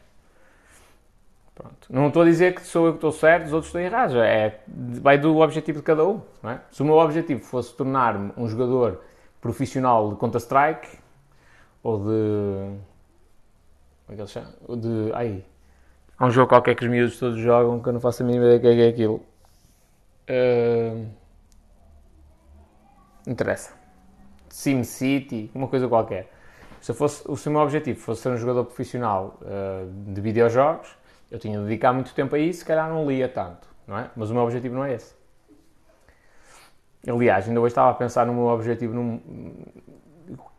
Pronto. Não estou a dizer que sou eu que estou certo, os outros estão errados. É, vai do objetivo de cada um. É? Se o meu objetivo fosse tornar-me um jogador profissional de Counter-Strike ou de. Como é que ele chama? De. Ai. Há um jogo qualquer que os miúdos todos jogam que eu não faço a mínima ideia é, que é aquilo. Uh... Interessa. SimCity, uma coisa qualquer. Se, fosse, se o meu objetivo fosse ser um jogador profissional uh, de videojogos, eu tinha de dedicar muito tempo a isso, se calhar não lia tanto, não é? Mas o meu objetivo não é esse. Aliás, ainda hoje estava a pensar no meu objetivo, num...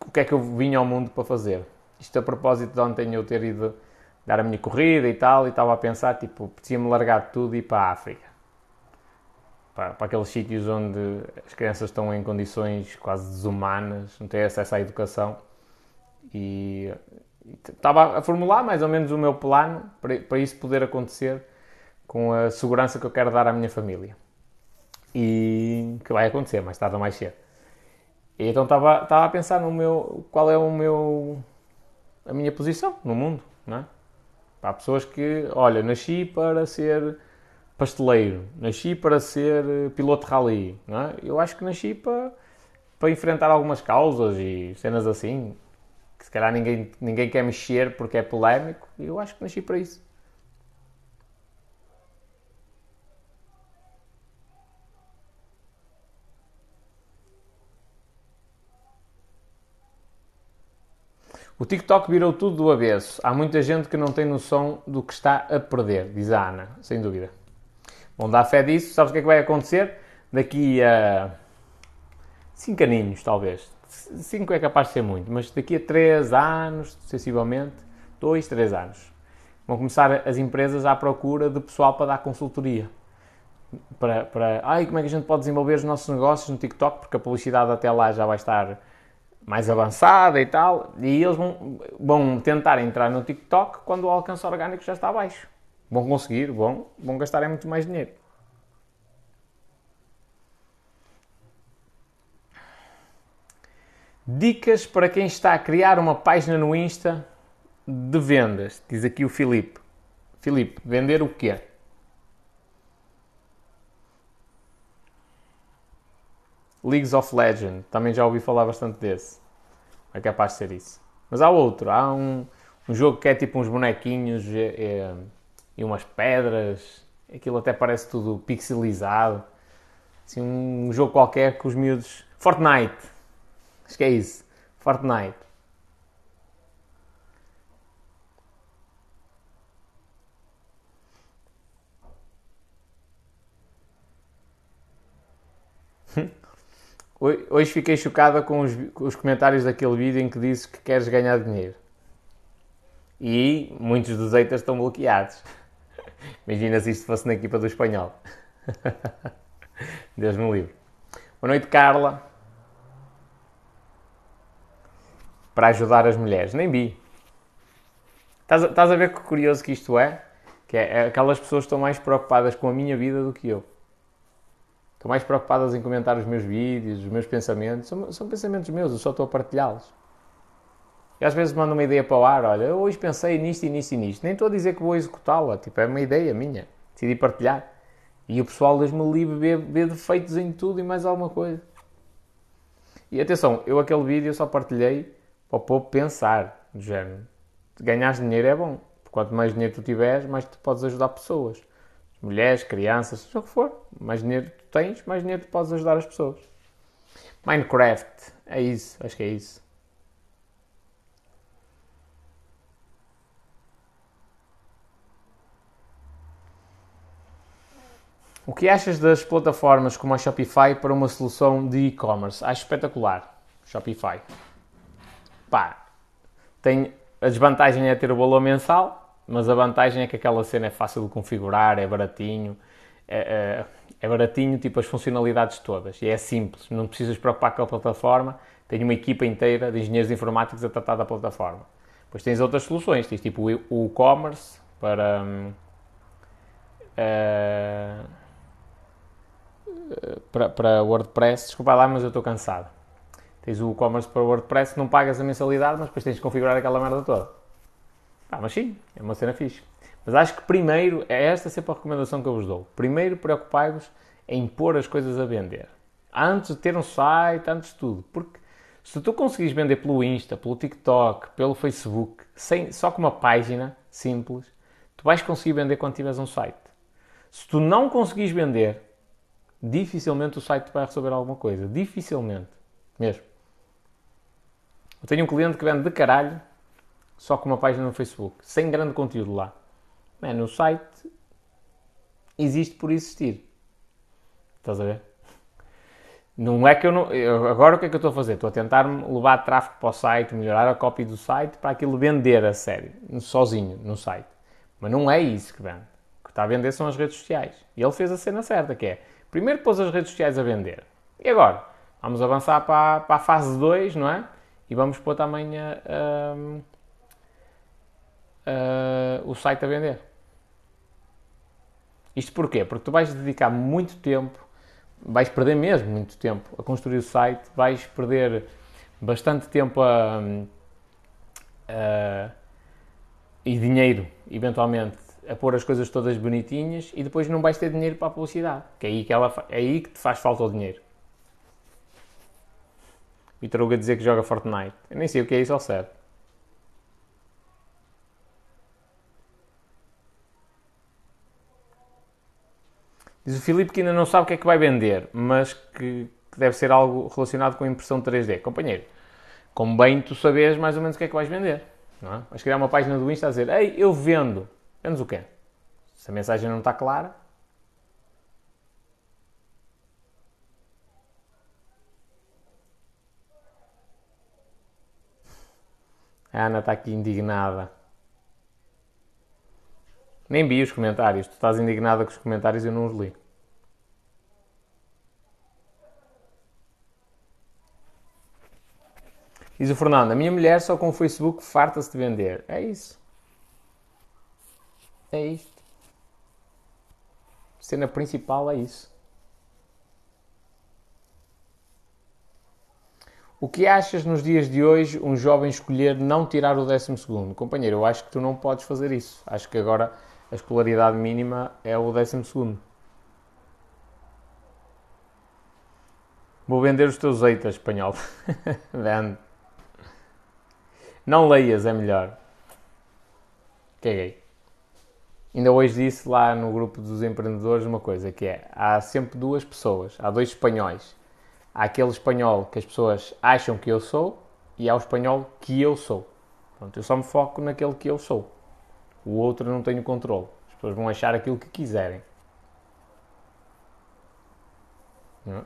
o que é que eu vinha ao mundo para fazer. Isto a propósito de ontem eu ter ido dar a minha corrida e tal, e estava a pensar, tipo, podia-me largar tudo e ir para a África para, para aqueles sítios onde as crianças estão em condições quase desumanas, não têm acesso à educação. E estava a formular mais ou menos o meu plano para, isso poder acontecer com a segurança que eu quero dar à minha família. E que vai acontecer mais tarde ou mais cedo. E então estava, estava a pensar no meu, qual é o meu, a minha posição no mundo, não é? Há pessoas que, olha, nasci para ser pasteleiro, nasci para ser piloto de rally, não é? Eu acho que nasci para, para enfrentar algumas causas e cenas assim, que se calhar ninguém, ninguém quer mexer porque é polémico, e eu acho que nasci para isso. O TikTok virou tudo do avesso. Há muita gente que não tem noção do que está a perder, diz a Ana, sem dúvida. Vão dar fé disso. Sabes o que é que vai acontecer? Daqui a 5 aninhos, talvez. 5 é capaz de ser muito, mas daqui a 3 anos, sensivelmente, 2, 3 anos, vão começar as empresas à procura de pessoal para dar consultoria. Para, para ai, como é que a gente pode desenvolver os nossos negócios no TikTok, porque a publicidade até lá já vai estar mais avançada e tal, e eles vão, vão tentar entrar no TikTok quando o alcance orgânico já está abaixo. Vão conseguir, vão, vão gastar é muito mais dinheiro. Dicas para quem está a criar uma página no Insta de vendas, diz aqui o Filipe. Filipe, vender o quê? Leagues of Legends, também já ouvi falar bastante desse. É capaz de ser isso. Mas há outro, há um, um jogo que é tipo uns bonequinhos. É, é, e umas pedras. Aquilo até parece tudo pixelizado. Assim, um jogo qualquer com os miúdos. Fortnite. Acho que é isso. Fortnite. Hoje fiquei chocada com os, com os, comentários daquele vídeo em que disse que queres ganhar dinheiro. E muitos dos haters estão bloqueados. Imagina se isto fosse na equipa do espanhol. Deus me livre. Boa noite, Carla. Para ajudar as mulheres. Nem vi. Estás a, estás a ver que curioso que isto é? Que é, é, aquelas pessoas estão mais preocupadas com a minha vida do que eu. Estão mais preocupadas em comentar os meus vídeos, os meus pensamentos. São, são pensamentos meus, eu só estou a partilhá-los. E às vezes mando uma ideia para o ar, olha, eu hoje pensei nisto e nisto e nisto. Nem estou a dizer que vou executá-la, tipo, é uma ideia minha. Decidi partilhar. E o pessoal Deus-me livre vê, vê defeitos em tudo e mais alguma coisa. E atenção, eu aquele vídeo só partilhei para o povo pensar, do género. Ganhar dinheiro é bom. Quanto mais dinheiro tu tiveres, mais tu podes ajudar pessoas. Mulheres, crianças, seja o que for. Mais dinheiro tu tens, mais dinheiro tu podes ajudar as pessoas. Minecraft. É isso. Acho que é isso. O que achas das plataformas como a Shopify para uma solução de e-commerce? Acho espetacular. Shopify. Pá, tem, a desvantagem é ter o valor mensal, mas a vantagem é que aquela cena é fácil de configurar, é baratinho, é, é, é baratinho, tipo as funcionalidades todas, e é simples, não precisas preocupar com a plataforma, tem uma equipa inteira de engenheiros informáticos a tratar da plataforma. Depois tens outras soluções, tens tipo o e-commerce para... Uh, para, para WordPress, desculpa lá, mas eu estou cansado. Tens o e-commerce para WordPress, não pagas a mensalidade, mas depois tens de configurar aquela merda toda. Ah, mas sim, é uma cena fixe. Mas acho que primeiro, é esta sempre a recomendação que eu vos dou. Primeiro preocupai-vos em pôr as coisas a vender. Antes de ter um site, antes de tudo. Porque se tu conseguires vender pelo Insta, pelo TikTok, pelo Facebook, sem, só com uma página simples, tu vais conseguir vender quando tiveres um site. Se tu não conseguires vender, dificilmente o site vai receber alguma coisa. Dificilmente. Mesmo. Eu tenho um cliente que vende de caralho só com uma página no Facebook, sem grande conteúdo lá. Man, no site existe por existir. Estás a ver? Não é que eu não. Eu, agora o que é que eu estou a fazer? Estou a tentar levar tráfego para o site, melhorar a cópia do site para aquilo vender a sério, sozinho, no site. Mas não é isso que vende. O que está a vender são as redes sociais. E ele fez a cena certa, que é primeiro pôs as redes sociais a vender. E agora? Vamos avançar para, para a fase 2, não é? E vamos pôr também a, a, o site a vender. Isto porquê? Porque tu vais dedicar muito tempo, vais perder mesmo muito tempo a construir o site, vais perder bastante tempo a, a, e dinheiro, eventualmente, a pôr as coisas todas bonitinhas e depois não vais ter dinheiro para a publicidade, que é aí que, ela, é aí que te faz falta o dinheiro. Vitor Hugo a dizer que joga Fortnite. Eu nem sei o que é isso ao certo. Diz o Filipe que ainda não sabe o que é que vai vender, mas que, que deve ser algo relacionado com impressão 3D. Companheiro, como bem tu sabes mais ou menos o que é que vais vender. Não é? Vais criar uma página do Insta a dizer Ei, eu vendo. Vendes o quê? Se a mensagem não está clara, A Ana está aqui indignada. Nem vi os comentários. Tu estás indignada com os comentários e eu não os li. Diz o Fernando: A minha mulher só com o Facebook farta-se de vender. É isso. É isto. A cena principal é isso. O que achas nos dias de hoje um jovem escolher não tirar o 12 segundo? Companheiro, eu acho que tu não podes fazer isso. Acho que agora a escolaridade mínima é o 12 segundo. Vou vender os teus eitas, espanhol. Vende. Não leias, é melhor. Caguei. Ainda hoje disse lá no grupo dos empreendedores uma coisa, que é, há sempre duas pessoas, há dois espanhóis Há aquele espanhol que as pessoas acham que eu sou e há o espanhol que eu sou. Pronto, eu só me foco naquele que eu sou. O outro não tenho controle. As pessoas vão achar aquilo que quiserem. É?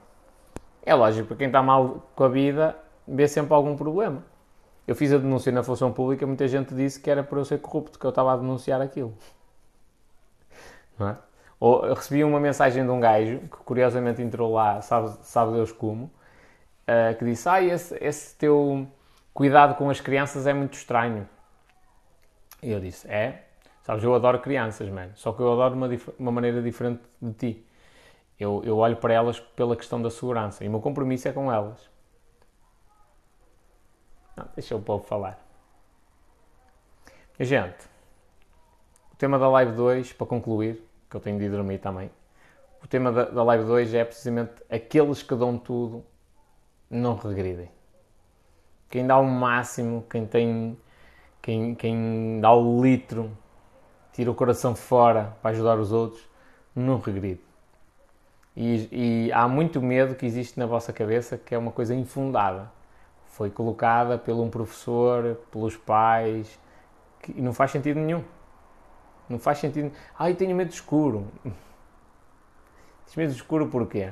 é lógico, para quem está mal com a vida, vê sempre algum problema. Eu fiz a denúncia na função pública, muita gente disse que era por eu ser corrupto, que eu estava a denunciar aquilo. Não é? Ou recebi uma mensagem de um gajo que curiosamente entrou lá, sabe, sabe Deus como, uh, que disse: Ah, esse, esse teu cuidado com as crianças é muito estranho. E eu disse: É, sabes, eu adoro crianças, mano, só que eu adoro uma, uma maneira diferente de ti. Eu, eu olho para elas pela questão da segurança e o meu compromisso é com elas. Não, deixa o povo falar. Gente, o tema da live 2, para concluir, que eu tenho de ir dormir também. O tema da, da live 2 é precisamente aqueles que dão tudo não regridem. Quem dá o máximo, quem tem, quem, quem dá o litro, tira o coração fora para ajudar os outros, não regride. E, e, há muito medo que existe na vossa cabeça que é uma coisa infundada. Foi colocada por um professor, pelos pais, que, não faz sentido nenhum. Não faz sentido. Ai, tenho medo escuro. Tens medo do escuro porquê?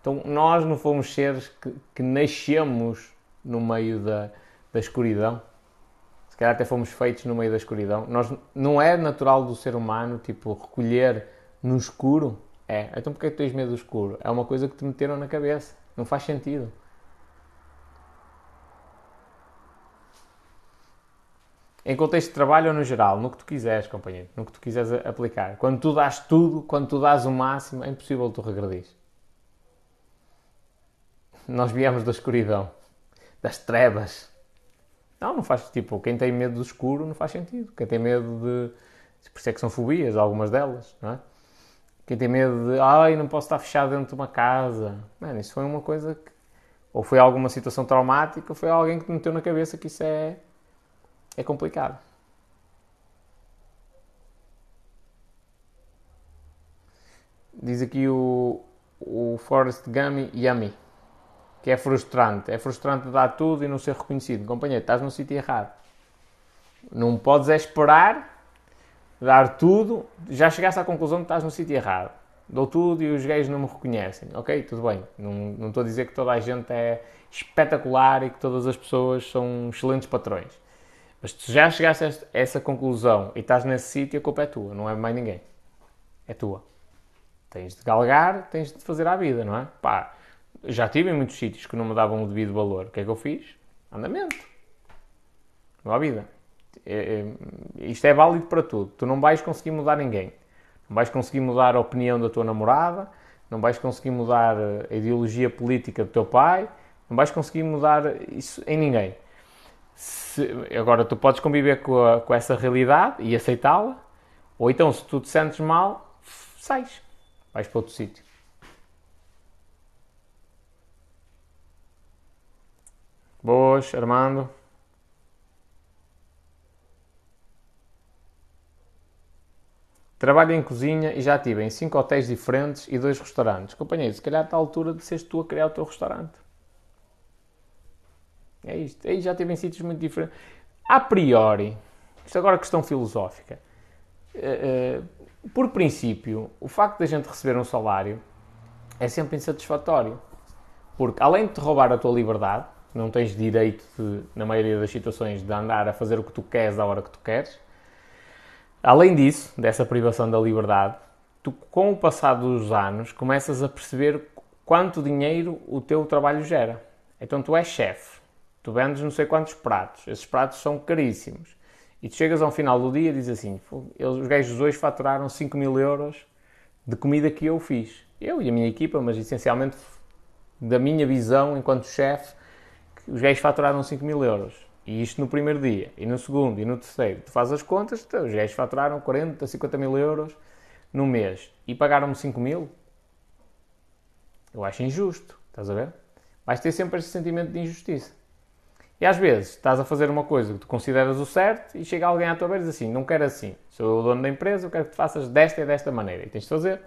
Então, nós não fomos seres que, que nascemos no meio da, da escuridão. Se calhar até fomos feitos no meio da escuridão. Nós, não é natural do ser humano, tipo, recolher no escuro? É. Então porquê que tens medo do escuro? É uma coisa que te meteram na cabeça. Não faz sentido. Em contexto de trabalho ou no geral, no que tu quiseres, companheiro, no que tu quiseres aplicar. Quando tu dás tudo, quando tu dás o máximo, é impossível tu regredir. Nós viemos da escuridão, das trevas. Não, não faz tipo, quem tem medo do escuro não faz sentido. Quem tem medo de. Por isso é que são fobias, algumas delas, não é? Quem tem medo de, ai, não posso estar fechado dentro de uma casa. Mano, isso foi uma coisa que. Ou foi alguma situação traumática, ou foi alguém que te meteu na cabeça que isso é é complicado. Diz aqui o, o Forrest Gummy Yummy, que é frustrante. É frustrante dar tudo e não ser reconhecido. Companheiro, estás no sítio errado. Não podes esperar dar tudo. Já chegaste à conclusão que estás no sítio errado. Dou tudo e os gays não me reconhecem. Ok, tudo bem. Não estou a dizer que toda a gente é espetacular e que todas as pessoas são excelentes patrões. Mas se já chegaste a essa conclusão e estás nesse sítio, a culpa é tua, não é mais ninguém. É tua. Tens de galgar, tens de fazer à vida, não é? Pá, já tive em muitos sítios que não me davam o devido valor. O que é que eu fiz? Andamento. Não há vida. É, é, isto é válido para tudo. Tu não vais conseguir mudar ninguém. Não vais conseguir mudar a opinião da tua namorada, não vais conseguir mudar a ideologia política do teu pai, não vais conseguir mudar isso em ninguém. Se, agora, tu podes conviver com, a, com essa realidade e aceitá-la, ou então, se tu te sentes mal, sais, vais para outro sítio. Boas, Armando. Trabalho em cozinha e já tive em 5 hotéis diferentes e dois restaurantes. Companheiro, se calhar está à altura de seres tu a criar o teu restaurante. É isto. Aí já teve em sítios muito diferentes. A priori, isto agora é questão filosófica. Uh, uh, por princípio, o facto de a gente receber um salário é sempre insatisfatório. Porque além de te roubar a tua liberdade, não tens direito, de, na maioria das situações, de andar a fazer o que tu queres à hora que tu queres. Além disso, dessa privação da liberdade, tu, com o passar dos anos, começas a perceber quanto dinheiro o teu trabalho gera. Então tu és chefe Tu vendes não sei quantos pratos, esses pratos são caríssimos. E tu chegas ao final do dia e dizes assim: os gajos hoje faturaram 5 mil euros de comida que eu fiz. Eu e a minha equipa, mas essencialmente da minha visão enquanto chefe, os gajos faturaram 5 mil euros. E isto no primeiro dia, e no segundo, e no terceiro. Tu fazes as contas, os gajos faturaram 40, 50 mil euros no mês e pagaram-me 5 mil. Eu acho injusto, estás a ver? Vais ter sempre este sentimento de injustiça. E às vezes estás a fazer uma coisa que tu consideras o certo e chega alguém à tua beira e diz assim: Não quero assim, sou o dono da empresa, eu quero que tu faças desta e desta maneira. E tens de fazer.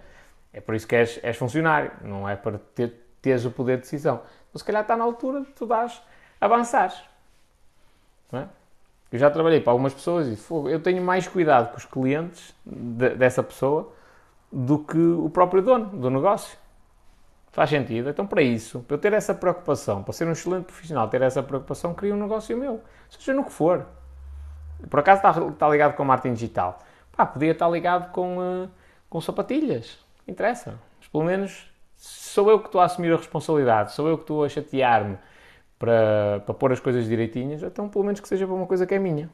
É por isso que és, és funcionário, não é para ter, teres o poder de decisão. Então, se calhar está na altura de tu dares, avançares. É? Eu já trabalhei para algumas pessoas e eu tenho mais cuidado com os clientes de, dessa pessoa do que o próprio dono do negócio. Faz sentido? Então, para isso, para eu ter essa preocupação, para ser um excelente profissional, ter essa preocupação, cria um negócio meu. Seja no que for. Por acaso está, está ligado com marketing digital. Pá, podia estar ligado com, uh, com sapatilhas. Interessa. Mas pelo menos sou eu que estou a assumir a responsabilidade, sou eu que estou a chatear-me para, para pôr as coisas direitinhas, então pelo menos que seja para uma coisa que é minha.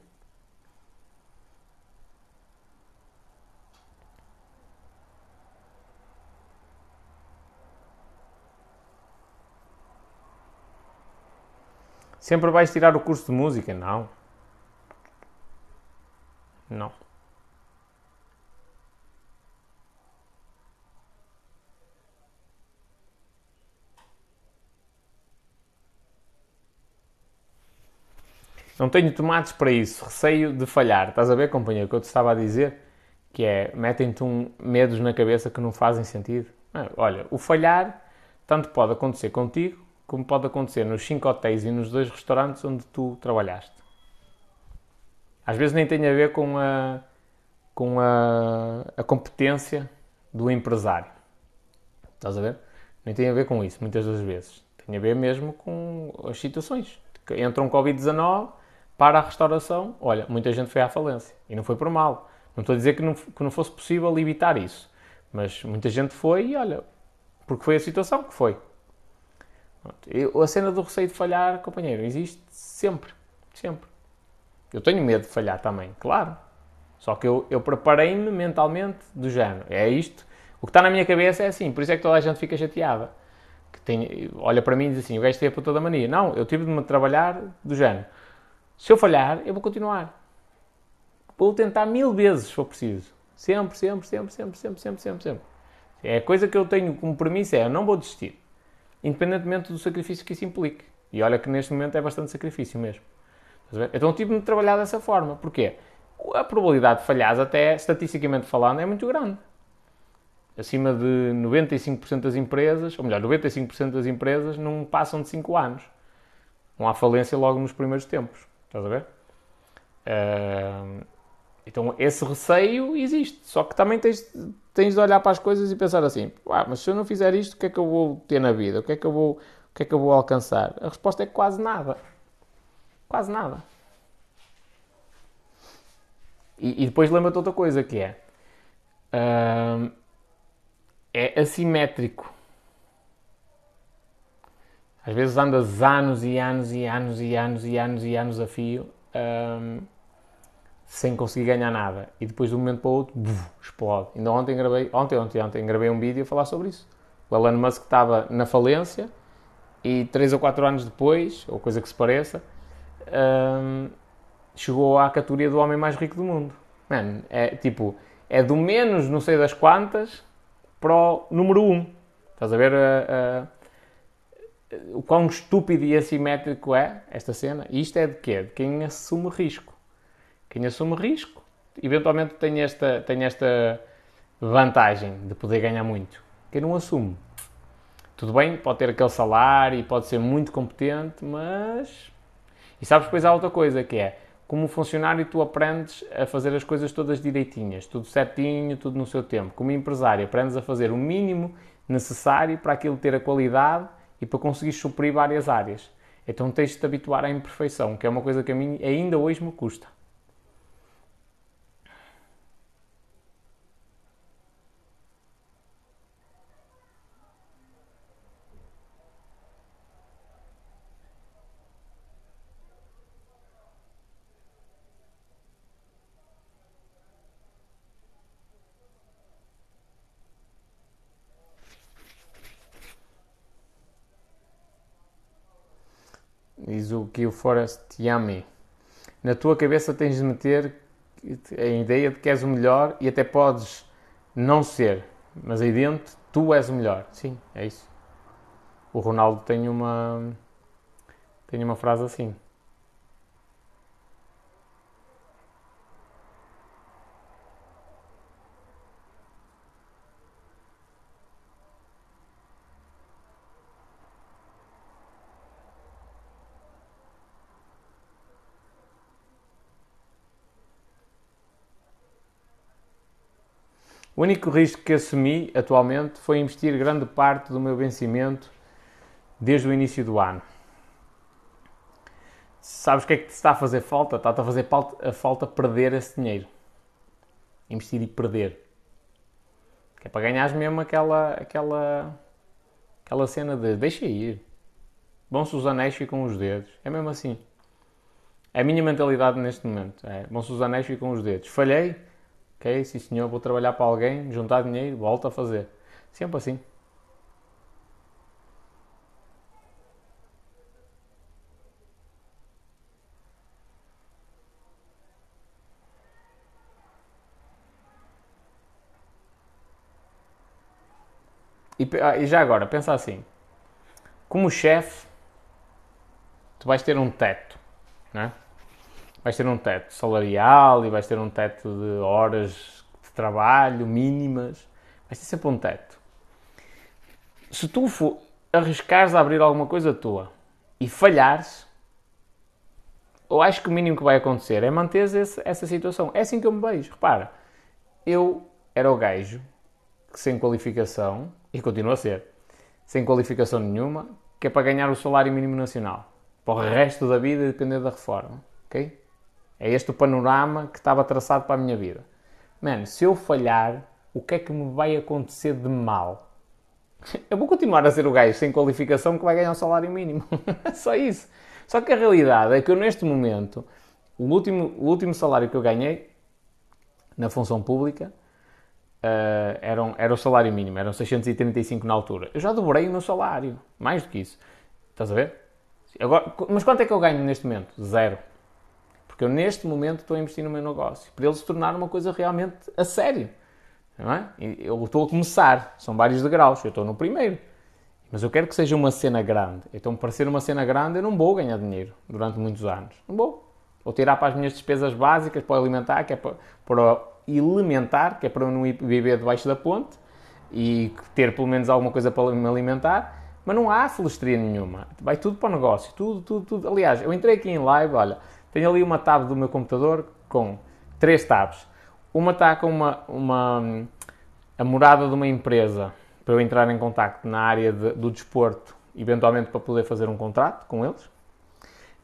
Sempre vais tirar o curso de música? Não. Não. Não tenho tomates para isso, receio de falhar. Estás a ver, companheiro, o que eu te estava a dizer? Que é, metem-te um, medos na cabeça que não fazem sentido. Ah, olha, o falhar tanto pode acontecer contigo como pode acontecer nos 5 hotéis e nos dois restaurantes onde tu trabalhaste. Às vezes nem tem a ver com a, com a, a competência do empresário. Estás a ver? Nem tem a ver com isso, muitas das vezes. Tem a ver mesmo com as situações. Entra um Covid-19 para a restauração. Olha, muita gente foi à falência. E não foi por mal. Não estou a dizer que não, que não fosse possível evitar isso. Mas muita gente foi e olha, porque foi a situação que foi. A cena do receio de falhar, companheiro, existe sempre. Sempre. Eu tenho medo de falhar também, claro. Só que eu, eu preparei-me mentalmente do género. É isto. O que está na minha cabeça é assim, por isso é que toda a gente fica chateada. Que tem, olha para mim e diz assim: o gajo tem a puta da mania. Não, eu tive de me trabalhar do género. Se eu falhar, eu vou continuar. Vou tentar mil vezes se for preciso. Sempre, sempre, sempre, sempre, sempre, sempre, sempre, sempre. É a coisa que eu tenho como premissa é: eu não vou desistir. Independentemente do sacrifício que isso implique. E olha que neste momento é bastante sacrifício mesmo. Então tive de trabalhar dessa forma. Porquê? A probabilidade de falhar, até estatisticamente falando, é muito grande. Acima de 95% das empresas, ou melhor, 95% das empresas não passam de 5 anos. Não há falência logo nos primeiros tempos. Estás a ver? Então esse receio existe. Só que também tens, tens de olhar para as coisas e pensar assim: ah, mas se eu não fizer isto, o que é que eu vou ter na vida? O que é que eu vou, o que é que eu vou alcançar? A resposta é quase nada. Quase nada. E, e depois lembra-te outra coisa que é. Uh, é assimétrico. Às vezes andas anos e anos e anos e anos e anos e anos a fio um, sem conseguir ganhar nada. E depois de um momento para o outro, buf, explode. Ainda ontem gravei, ontem, ontem, ontem gravei um vídeo a falar sobre isso. O Elon Musk estava na falência e 3 ou 4 anos depois, ou coisa que se pareça, um, chegou à categoria do homem mais rico do mundo. Man, é tipo, é do menos não sei das quantas para o número 1. Um. Estás a ver uh, uh, o quão estúpido e assimétrico é esta cena? E isto é de quê? De quem assume risco. Quem assume risco, eventualmente tem esta, tem esta vantagem de poder ganhar muito. Quem não assume, tudo bem, pode ter aquele salário e pode ser muito competente, mas e sabes, depois há outra coisa que é, como funcionário tu aprendes a fazer as coisas todas direitinhas, tudo certinho, tudo no seu tempo. Como empresário aprendes a fazer o mínimo necessário para aquilo ter a qualidade e para conseguir suprir várias áreas. Então tens de te habituar à imperfeição, que é uma coisa que a mim ainda hoje me custa. O Forrest Yummy. Na tua cabeça tens de meter a ideia de que és o melhor e até podes não ser, mas aí dentro tu és o melhor. Sim, é isso. O Ronaldo tem uma tem uma frase assim. O único risco que assumi atualmente foi investir grande parte do meu vencimento desde o início do ano. Sabes o que é que te está a fazer falta? Está-te a fazer a falta perder esse dinheiro. Investir e perder. Que é para ganhares mesmo aquela, aquela, aquela cena de deixa ir. Vão-se os anéis ficam os dedos. É mesmo assim. É a minha mentalidade neste momento. É, os anéis ficam os dedos. Falhei? Ok, sim senhor, vou trabalhar para alguém, juntar dinheiro, volto a fazer. Sempre assim. E, ah, e já agora, pensa assim: como chefe, tu vais ter um teto, não é? Vais ter um teto salarial e vais ter um teto de horas de trabalho mínimas, vais ter sempre um teto. Se tu for, arriscares a abrir alguma coisa tua e falhares, eu acho que o mínimo que vai acontecer é manter essa situação. É assim que eu me vejo. Repara, eu era o gajo sem qualificação, e continua a ser, sem qualificação nenhuma, que é para ganhar o salário mínimo nacional. Para o resto da vida depender da reforma. Ok? É este o panorama que estava traçado para a minha vida. Mano, se eu falhar, o que é que me vai acontecer de mal? Eu vou continuar a ser o gajo sem qualificação que vai ganhar um salário mínimo. Só isso. Só que a realidade é que eu, neste momento, o último, o último salário que eu ganhei na função pública uh, era, um, era o salário mínimo, eram 635 na altura. Eu já dobrei o meu salário, mais do que isso. Estás a ver? Agora, mas quanto é que eu ganho neste momento? Zero. Porque eu neste momento estou a investir no meu negócio, para ele se tornar uma coisa realmente a sério. Não é? Eu estou a começar, são vários degraus, eu estou no primeiro. Mas eu quero que seja uma cena grande. Então, para ser uma cena grande, eu não vou ganhar dinheiro durante muitos anos. Não vou. Vou tirar para as minhas despesas básicas, para alimentar, que é para, para elementar, que é para eu não ir viver debaixo da ponte e ter pelo menos alguma coisa para me alimentar. Mas não há celestria nenhuma. Vai tudo para o negócio. Tudo, tudo, tudo. Aliás, eu entrei aqui em live, olha, tenho ali uma tab do meu computador com três tabs. Uma está com uma, uma, a morada de uma empresa para eu entrar em contato na área de, do desporto, eventualmente para poder fazer um contrato com eles.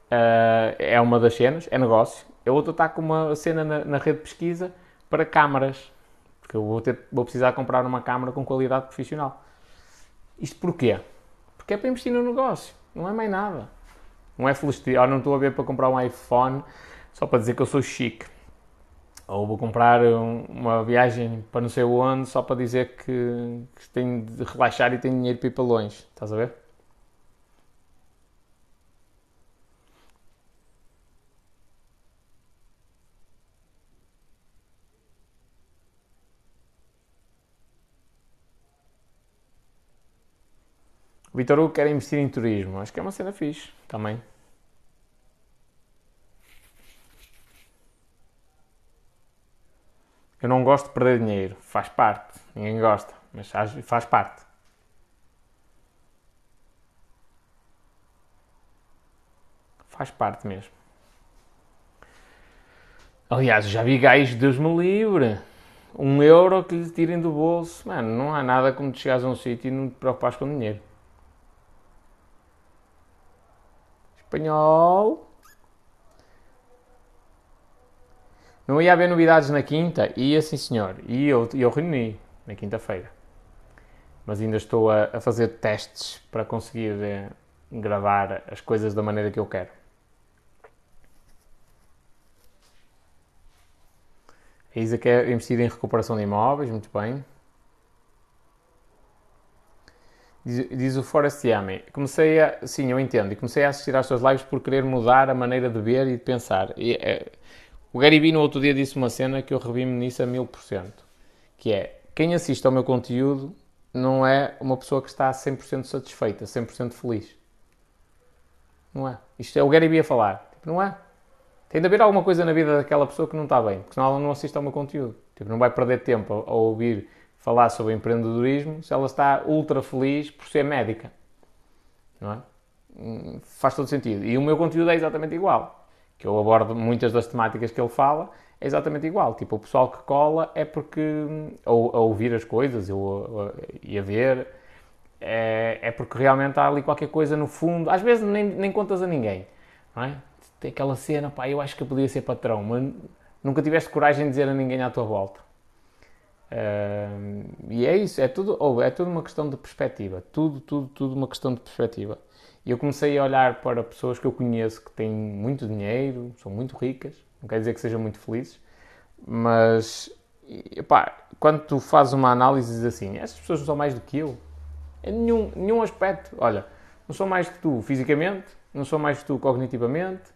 Uh, é uma das cenas, é negócio. A outra está com uma cena na, na rede de pesquisa para câmaras, porque eu vou, ter, vou precisar comprar uma câmara com qualidade profissional. Isto porquê? Porque é para investir no negócio, não é mais nada. Não é felicidade, ou não estou a ver para comprar um iPhone só para dizer que eu sou chique. Ou vou comprar um, uma viagem para não sei onde só para dizer que, que tenho de relaxar e tenho dinheiro para ir para longe. Estás a ver? Vitor Hugo quer investir em turismo. Acho que é uma cena fixe também. Eu não gosto de perder dinheiro. Faz parte. Ninguém gosta, mas faz parte. Faz parte mesmo. Aliás, já vi gajos, Deus me livre. Um euro que lhe tirem do bolso. Mano, não há nada como tu chegares a um sítio e não te preocupares com dinheiro. Espanhol. Não ia haver novidades na quinta? Ia sim senhor. E eu, eu reuni na quinta-feira. Mas ainda estou a, a, fazer testes para conseguir eh, gravar as coisas da maneira que eu quero. A Isa quer investir em recuperação de imóveis, muito bem. Diz, diz o Forrest Yami, comecei a, sim, eu entendo, e comecei a assistir às suas lives por querer mudar a maneira de ver e de pensar. E, é, o Vee no outro dia disse uma cena que eu revi-me nisso a mil por cento, que é, quem assiste ao meu conteúdo não é uma pessoa que está 100% satisfeita, 100% feliz. Não é. Isto é o Gary Vee a falar. Tipo, não é. Tem de haver alguma coisa na vida daquela pessoa que não está bem, porque senão ela não assiste ao meu conteúdo. Tipo, não vai perder tempo a, a ouvir falar sobre empreendedorismo se ela está ultra feliz por ser médica. Não é? Hum, faz todo sentido. E o meu conteúdo é exatamente igual. Que eu abordo muitas das temáticas que ele fala, é exatamente igual. Tipo, o pessoal que cola é porque. ou a ouvir as coisas ou, e a ver. É, é, porque realmente há ali qualquer coisa no fundo. Às vezes nem, nem contas a ninguém. Não é? Tem aquela cena, pá, eu acho que eu podia ser patrão, mas nunca tiveste coragem de dizer a ninguém à tua volta. Uh, e é isso, é tudo, ou é tudo uma questão de perspectiva. Tudo, tudo, tudo uma questão de perspectiva. E eu comecei a olhar para pessoas que eu conheço que têm muito dinheiro, são muito ricas, não quer dizer que sejam muito felizes, mas epá, quando tu fazes uma análise diz assim, essas pessoas não são mais do que eu. Em nenhum, nenhum aspecto. Olha, não sou mais que tu fisicamente, não sou mais que tu cognitivamente,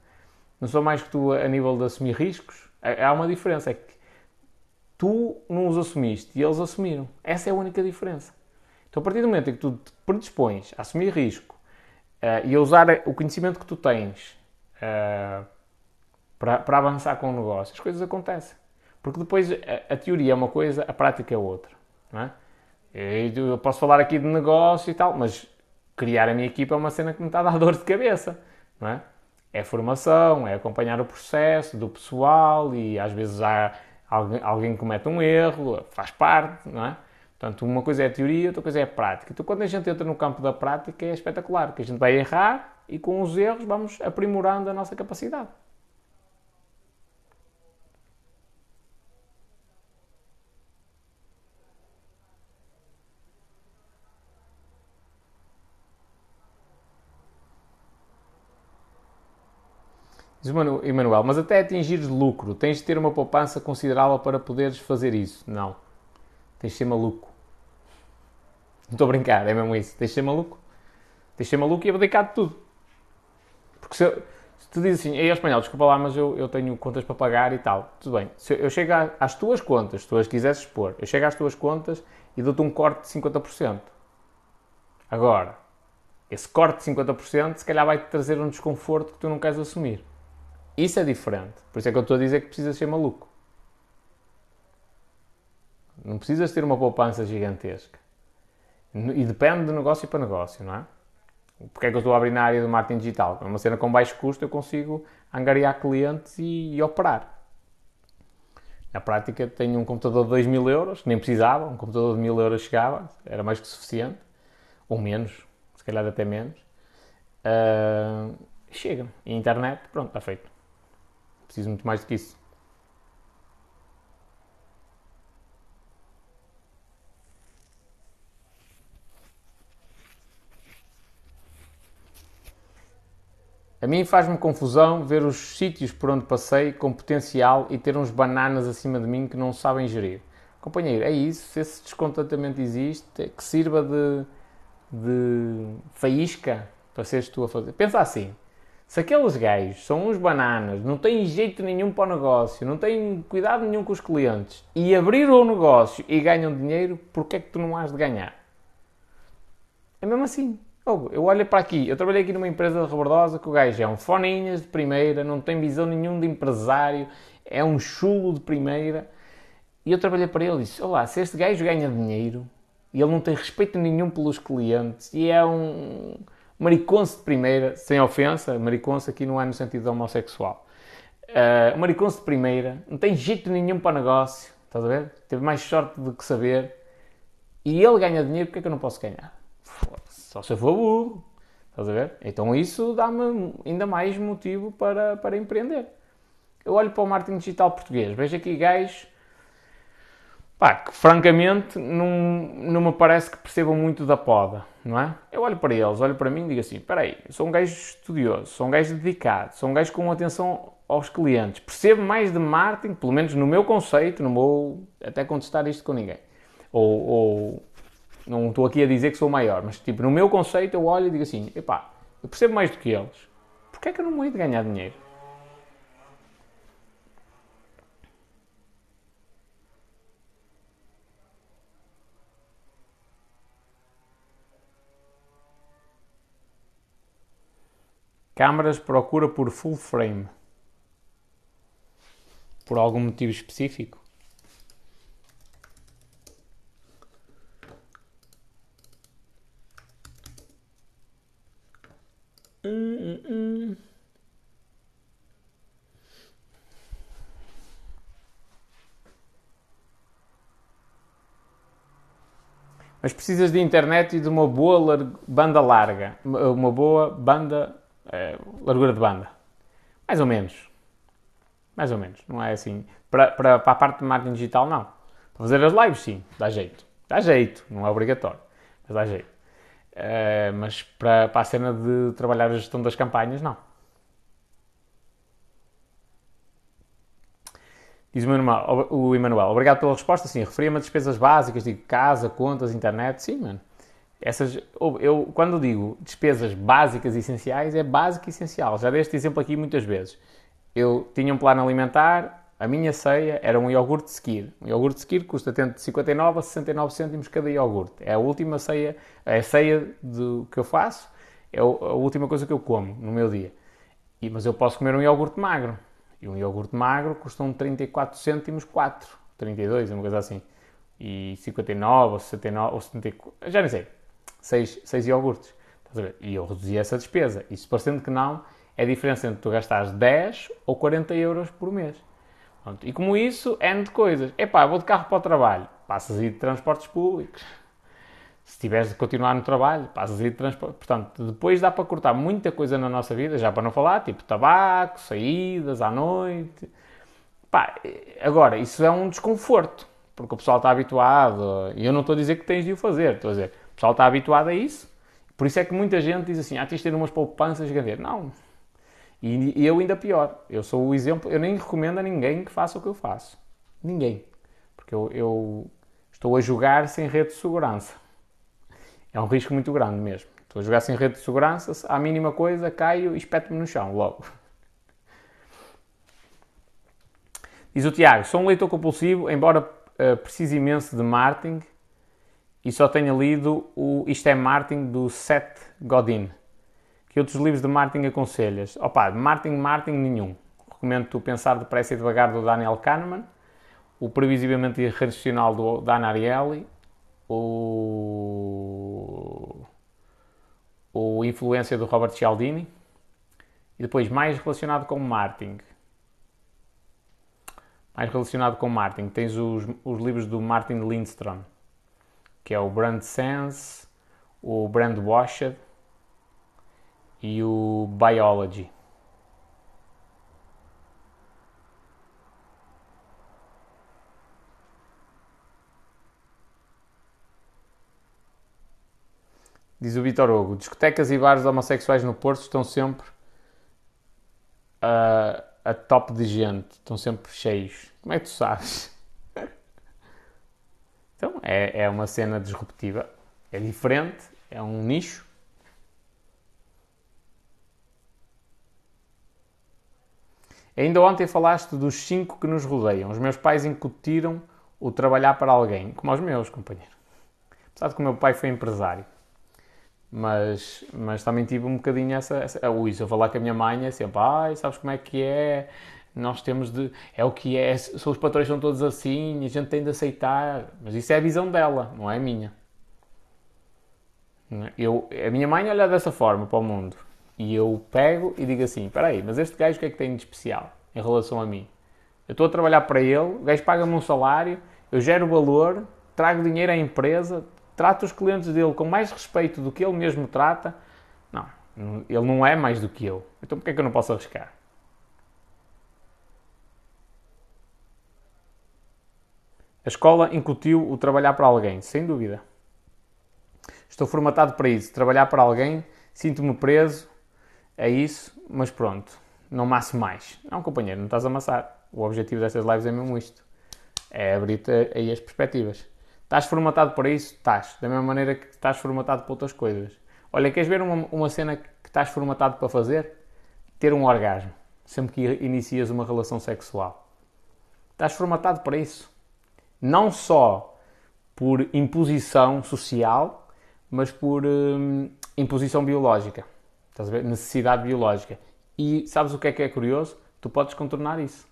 não sou mais que tu a nível de assumir riscos. Há uma diferença, é que tu não os assumiste e eles assumiram. Essa é a única diferença. Então, a partir do momento em que tu te predispões a assumir risco uh, e a usar o conhecimento que tu tens uh, para, para avançar com o negócio, as coisas acontecem. Porque depois a, a teoria é uma coisa, a prática é outra. Não é? Eu posso falar aqui de negócio e tal, mas criar a minha equipa é uma cena que me está a dar dor de cabeça. Não é? é formação, é acompanhar o processo do pessoal e às vezes há alguém, alguém comete um erro, faz parte, não é? Portanto, uma coisa é teoria, outra coisa é prática. Então, quando a gente entra no campo da prática, é espetacular, que a gente vai errar e com os erros vamos aprimorando a nossa capacidade. Diz Emanuel, mas até atingires lucro, tens de ter uma poupança considerável para poderes fazer isso. Não. Tens de ser maluco. Não estou a brincar, é mesmo isso. Tens de ser maluco. Tens de ser maluco e abdicar de tudo. Porque se, se tu dizes assim, é espanhol, desculpa lá, mas eu, eu tenho contas para pagar e tal. Tudo bem. Se eu chego às tuas contas, se tu as quisesses expor, eu chego às tuas contas e dou-te um corte de 50%. Agora, esse corte de 50% se calhar vai-te trazer um desconforto que tu não queres assumir. Isso é diferente. Por isso é que eu estou a dizer que precisas ser maluco. Não precisas ter uma poupança gigantesca. E depende de negócio para negócio, não é? Porque é que eu estou a abrir na área do marketing digital? É uma cena com baixo custo, eu consigo angariar clientes e, e operar. Na prática, tenho um computador de 2 mil euros, que nem precisava, um computador de 1000 euros chegava, era mais que suficiente, ou menos, se calhar até menos. Uh, chega. E internet, pronto, está feito. Preciso muito mais do que isso. A mim faz-me confusão ver os sítios por onde passei com potencial e ter uns bananas acima de mim que não sabem gerir. Companheiro, é isso. Se esse descontentamento existe, que sirva de, de faísca para seres tu a fazer. Pensa assim: se aqueles gajos são uns bananas, não têm jeito nenhum para o negócio, não têm cuidado nenhum com os clientes e abriram o negócio e ganham dinheiro, porquê é que tu não has de ganhar? É mesmo assim. Eu olho para aqui, eu trabalhei aqui numa empresa de rebordosa que o gajo é um foninhas de primeira, não tem visão nenhum de empresário, é um chulo de primeira. E eu trabalhei para ele e disse: Olá, se este gajo ganha dinheiro e ele não tem respeito nenhum pelos clientes e é um mariconce de primeira, sem ofensa, mariconce aqui não é no sentido homossexual. Uh, mariconce de primeira, não tem jeito nenhum para negócio, estás a ver? Teve mais sorte do que saber. E ele ganha dinheiro, porque é que eu não posso ganhar? Só se eu for burro, estás a ver? Então isso dá-me ainda mais motivo para, para empreender. Eu olho para o marketing digital português, vejo aqui gajos pá, que francamente não, não me parece que percebam muito da poda, não é? Eu olho para eles, olho para mim e digo assim: espera aí, sou um gajo estudioso, sou um gajo dedicado, sou um gajo com atenção aos clientes, percebo mais de marketing, pelo menos no meu conceito, não vou até contestar isto com ninguém. Ou, ou não estou aqui a dizer que sou maior, mas tipo, no meu conceito eu olho e digo assim: epá, eu percebo mais do que eles, porquê é que eu não vou de ganhar dinheiro? Câmaras procura por full frame. Por algum motivo específico? Hum, hum, hum. Mas precisas de internet e de uma boa banda larga, uma boa banda é, largura de banda. Mais ou menos. Mais ou menos. Não é assim. Para, para, para a parte de marketing digital, não. Para fazer as lives, sim. Dá jeito. Dá jeito. Não é obrigatório. Mas dá jeito. É, mas para, para a cena de trabalhar a gestão das campanhas, não. Diz o Emanuel, obrigado pela resposta. Sim, referia-me a despesas básicas, digo casa, contas, internet. Sim, mano. Essas, eu, quando digo despesas básicas e essenciais, é básico e essencial. Já dei este exemplo aqui muitas vezes. Eu tinha um plano alimentar, a minha ceia era um iogurte de Skir. Um iogurte de Skir custa de 59 a 69 cêntimos cada iogurte. É a última ceia, é a ceia do, que eu faço, é a última coisa que eu como no meu dia. E, mas eu posso comer um iogurte magro. E um iogurte magro custa um 34 cêntimos 4, 32, uma coisa assim. E 59 ou 69 ou 74, já nem sei seis, seis iogurtes. E eu reduzi essa despesa. Se parecendo que não, é a diferença entre tu gastares 10 ou 40 euros por mês. Pronto. E como isso, N de coisas. Epá, vou de carro para o trabalho. passas a ir de transportes públicos. Se tiveres de continuar no trabalho, passas a ir de transporte. Portanto, depois dá para cortar muita coisa na nossa vida, já para não falar, tipo tabaco, saídas à noite. Pá, agora, isso é um desconforto, porque o pessoal está habituado, e eu não estou a dizer que tens de o fazer, estou a dizer, o pessoal está habituado a isso, por isso é que muita gente diz assim, ah, tens de ter umas poupanças ver Não. E, eu ainda pior, eu sou o exemplo, eu nem recomendo a ninguém que faça o que eu faço. Ninguém. Porque eu, eu estou a jogar sem rede de segurança. É um risco muito grande mesmo. Estou a jogar sem rede de segurança, à mínima coisa caio e espeto-me no chão logo. Diz o Tiago, sou um leitor compulsivo, embora uh, precise imenso de marketing e só tenha lido o Isto é Marketing do Seth Godin. Que outros livros de marketing aconselhas? Opa, de marketing, marketing nenhum. Recomendo-te o Pensar Depressa e Devagar do Daniel Kahneman o previsivelmente irracional do Dan Ariely, o, o Influência do Robert Cialdini, e depois mais relacionado com marketing. Mais relacionado com marketing, tens os, os livros do Martin Lindstrom, que é o Brand Sense, o Brand Washed e o Biology. Diz o Vitor Hugo: discotecas e bares homossexuais no Porto estão sempre a, a top de gente, estão sempre cheios. Como é que tu sabes? Então, é, é uma cena disruptiva, é diferente, é um nicho. Ainda ontem falaste dos cinco que nos rodeiam. Os meus pais incutiram o trabalhar para alguém, como os meus, companheiro. Apesar de que o meu pai foi empresário. Mas, mas também tive um bocadinho essa, essa ui, se eu falar com a minha mãe é sempre, ai, sabes como é que é, nós temos de, é o que é, os patrões são todos assim, a gente tem de aceitar, mas isso é a visão dela, não é a minha. Eu, a minha mãe olha dessa forma para o mundo, e eu pego e digo assim, espera aí, mas este gajo o que é que tem de especial em relação a mim? Eu estou a trabalhar para ele, o gajo paga-me um salário, eu gero valor, trago dinheiro à empresa, trata os clientes dele com mais respeito do que ele mesmo trata, não, ele não é mais do que eu. Então porquê é que eu não posso arriscar? A escola incutiu o trabalhar para alguém, sem dúvida. Estou formatado para isso, trabalhar para alguém, sinto-me preso, é isso, mas pronto, não maço mais. Não, companheiro, não estás a amassar. O objetivo destas lives é mesmo isto, é abrir-te aí as perspectivas. Estás formatado para isso? Estás. Da mesma maneira que estás formatado para outras coisas. Olha, queres ver uma, uma cena que estás formatado para fazer? Ter um orgasmo. Sempre que inicias uma relação sexual. Estás formatado para isso. Não só por imposição social, mas por hum, imposição biológica. Estás a ver? Necessidade biológica. E sabes o que é que é curioso? Tu podes contornar isso.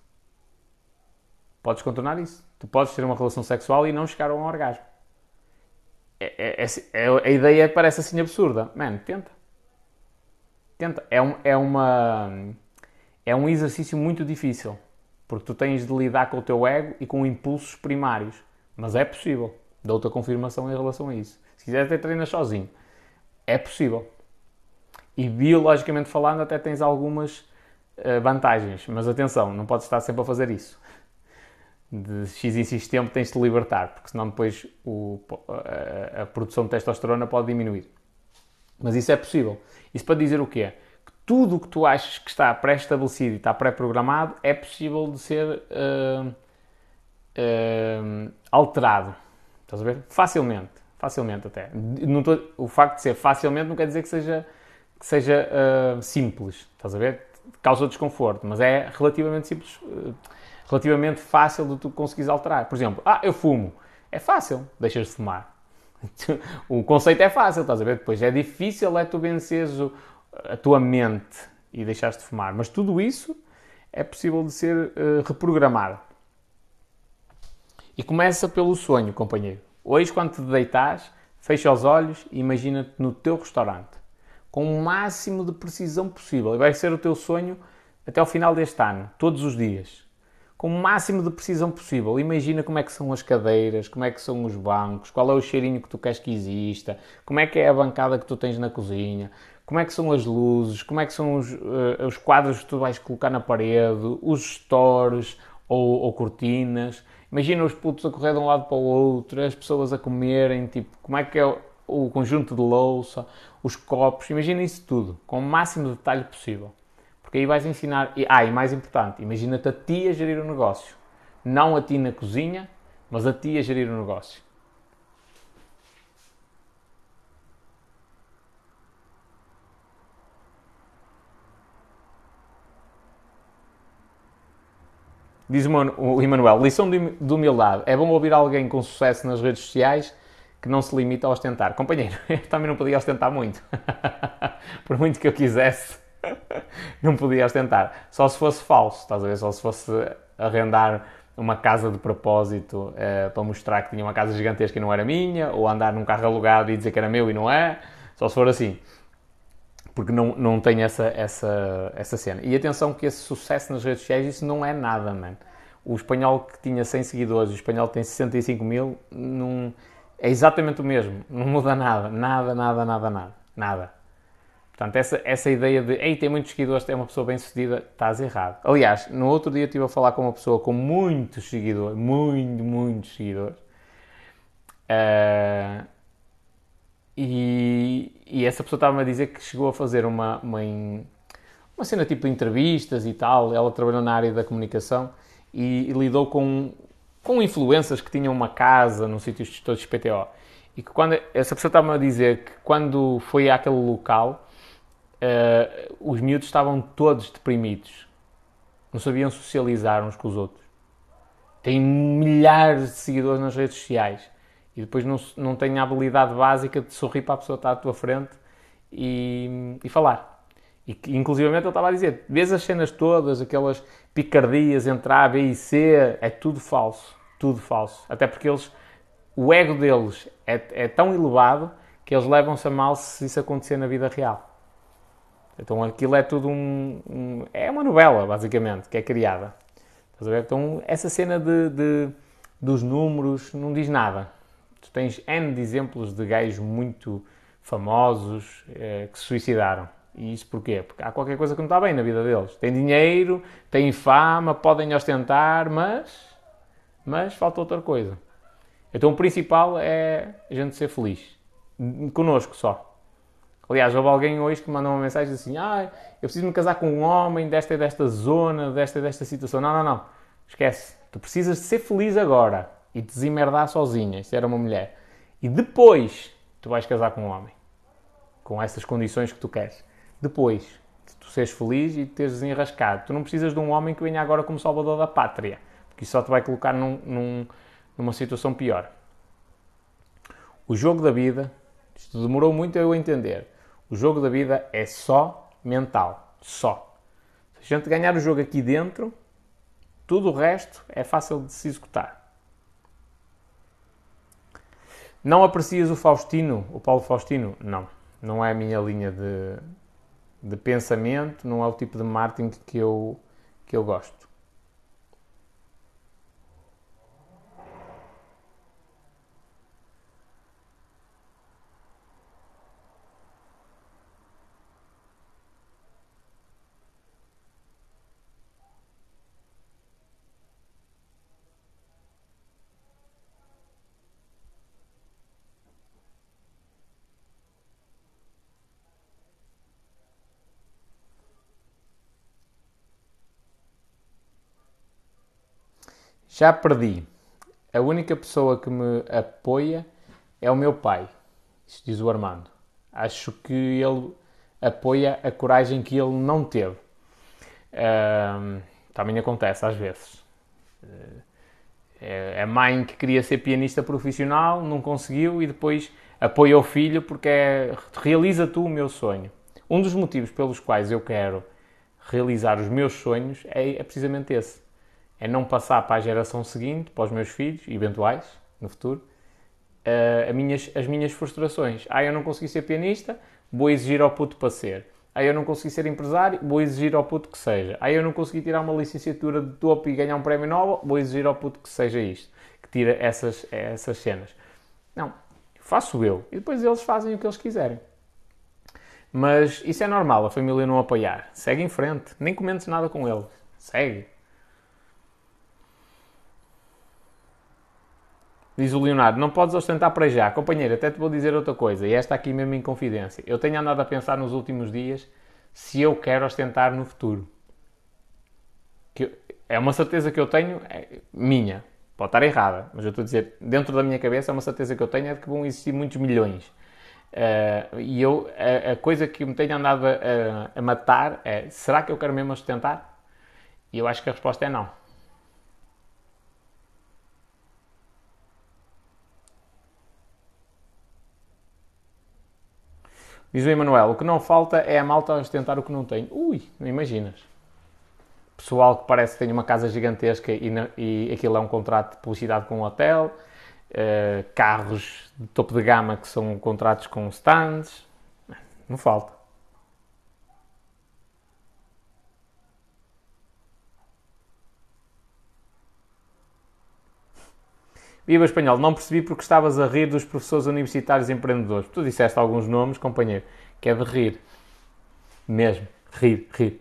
Podes contornar isso. Tu podes ter uma relação sexual e não chegar a um orgasmo. É, é, é, é a ideia parece assim absurda. Mano, tenta. Tenta. É, um, é, uma, é um exercício muito difícil. Porque tu tens de lidar com o teu ego e com impulsos primários. Mas é possível. Dou-te a confirmação em relação a isso. Se quiser até treinas sozinho. É possível. E biologicamente falando até tens algumas uh, vantagens. Mas atenção, não podes estar sempre a fazer isso de X em X tempo tens de te libertar, porque senão depois o, a, a, produção de testosterona pode diminuir. Mas isso é possível. Isso para dizer o quê? Tudo o que tu achas que está pré-estabelecido e está pré-programado é possível de ser uh, uh, alterado. Estás a ver? Facilmente. Facilmente até. Tô, o facto de ser facilmente não quer dizer que seja, que seja uh, simples. Estás a ver? Causa desconforto, mas é relativamente simples relativamente fácil de tu conseguires alterar. Por exemplo, ah, eu fumo. É fácil, deixas de fumar. o conceito é fácil, estás a ver? Depois é difícil é tu venceres a tua mente e deixares de fumar. Mas tudo isso é possível de ser uh, reprogramado. E começa pelo sonho, companheiro. Hoje, quando te deitas, fecha os olhos e imagina-te no teu restaurante, com o máximo de precisão possível. E vai ser o teu sonho até o final deste ano, todos os dias com o máximo de precisão possível. Imagina como é que são as cadeiras, como é que são os bancos, qual é o cheirinho que tu queres que exista, como é que é a bancada que tu tens na cozinha, como é que são as luzes, como é que são os, uh, os quadros que tu vais colocar na parede, os stores ou, ou, cortinas. Imagina os putos a correr de um lado para o outro, as pessoas a comerem, tipo, como é que é o, conjunto de louça, os copos, imagina isso tudo, com o máximo detalhe possível. Porque aí vais ensinar. E, ah, e mais importante, imagina-te a ti a gerir o negócio. Não a ti na cozinha, mas a ti a gerir o negócio. Diz o Emanuel, lição de humildade. É bom ouvir alguém com sucesso nas redes sociais que não se limita a ostentar. Companheiro, eu também não podia ostentar muito. Por muito que eu quisesse não podia ostentar. Só se fosse falso, estás a ver? Só se fosse arrendar uma casa de propósito uh, para mostrar que tinha uma casa gigantesca e não era minha, ou andar num carro alugado e dizer que era meu e não é. Só se for assim. Porque não, não tem essa, essa, essa cena. E atenção que esse sucesso nas redes sociais, isso não é nada, mano. O espanhol que tinha 100 seguidores, o espanhol que tem 65 mil, não, é exatamente o mesmo. Não muda nada. Nada, nada, nada, nada. Nada. Portanto, essa, essa ideia de, ei, tem muitos seguidores, é uma pessoa bem sucedida, estás errado. Aliás, no outro dia estive a falar com uma pessoa com muitos seguidores, muito, muitos seguidores. Uh, e, e, essa pessoa estava-me a dizer que chegou a fazer uma, uma, uma cena tipo entrevistas e tal. Ela trabalhou na área da comunicação e, e lidou com, com influências que tinham uma casa num sítio de todos PTO. E que quando essa pessoa estava-me a dizer que quando foi àquele local uh, os miúdos estavam todos deprimidos. Não sabiam socializar uns com os outros. Têm milhares de seguidores nas redes sociais e depois não, não têm a habilidade básica de sorrir para a pessoa que está à tua frente e, e falar. E que, inclusivamente ele estava a dizer, vês as cenas todas, aquelas picardias entre A, B e C, é tudo falso, tudo falso. Até porque eles, o ego deles é, é tão elevado que eles levam-se a mal se isso acontecer na vida real. Então aquilo é tudo um, um, É uma novela, basicamente, que é criada. Estás a ver? Então essa cena de, de, dos números não diz nada. Tu tens N de exemplos de gajos muito famosos eh, que se suicidaram. E isso porquê? Porque há qualquer coisa que não está bem na vida deles. Tem dinheiro, têm fama, podem ostentar, mas. Mas falta outra coisa. Então o principal é a gente ser feliz. Conosco só. Aliás, houve alguém hoje que mandou uma mensagem assim: Ah, eu preciso me casar com um homem desta e desta zona, desta e desta situação. Não, não, não. Esquece. Tu precisas de ser feliz agora e te desemmerdar sozinha. Isso era uma mulher. E depois tu vais casar com um homem. Com essas condições que tu queres. Depois de tu seres feliz e teres desenrascado. Tu não precisas de um homem que venha agora como salvador da pátria. Porque isso só te vai colocar num, num, numa situação pior. O jogo da vida, isto demorou muito a eu entender o jogo da vida é só mental. Só. Se a gente ganhar o jogo aqui dentro, tudo o resto é fácil de se executar. Não aprecias o Faustino, o Paulo Faustino? Não. Não é a minha linha de, de pensamento, não é o tipo de marketing que eu, que eu gosto. Já perdi. A única pessoa que me apoia é o meu pai. Isto diz o Armando. Acho que ele apoia a coragem que ele não teve. Uh, também acontece às vezes. Uh, é a mãe que queria ser pianista profissional, não conseguiu e depois apoia o filho porque é, realiza tu o meu sonho. Um dos motivos pelos quais eu quero realizar os meus sonhos é, é precisamente esse é não passar para a geração seguinte, para os meus filhos, eventuais, no futuro, uh, minhas, as minhas frustrações. Ah, eu não consegui ser pianista, vou exigir ao puto para ser. Aí eu não consegui ser empresário, vou exigir ao puto que seja. Aí eu não consegui tirar uma licenciatura de topo e ganhar um prémio Nobel, vou exigir ao puto que seja isto. Que tira essas, essas cenas. Não, faço eu. E depois eles fazem o que eles quiserem. Mas isso é normal, a família não apoiar. Segue em frente, nem comentes nada com ele. Segue. Diz o Leonardo, não podes ostentar para já. Companheiro, até te vou dizer outra coisa, e esta aqui mesmo em confidência. Eu tenho andado a pensar nos últimos dias se eu quero ostentar no futuro. Que é uma certeza que eu tenho, é minha. Pode estar errada, mas eu estou a dizer, dentro da minha cabeça, é uma certeza que eu tenho é de que vão existir muitos milhões. Uh, e eu, a, a, coisa que me tenho andado a, a matar é: será que eu quero mesmo ostentar? E eu acho que a resposta é não. Diz o Emanuel, o que não falta é a malta ostentar o que não tem. Ui, não imaginas. Pessoal que parece que tem uma casa gigantesca e, e aquilo é um contrato de publicidade com um hotel. Uh, carros de topo de gama que são contratos com stands. Não falta. Viva Espanhol, não percebi porque estavas a rir dos professores universitários empreendedores. Tu disseste alguns nomes, companheiro, que é de rir. Mesmo. Rir, rir.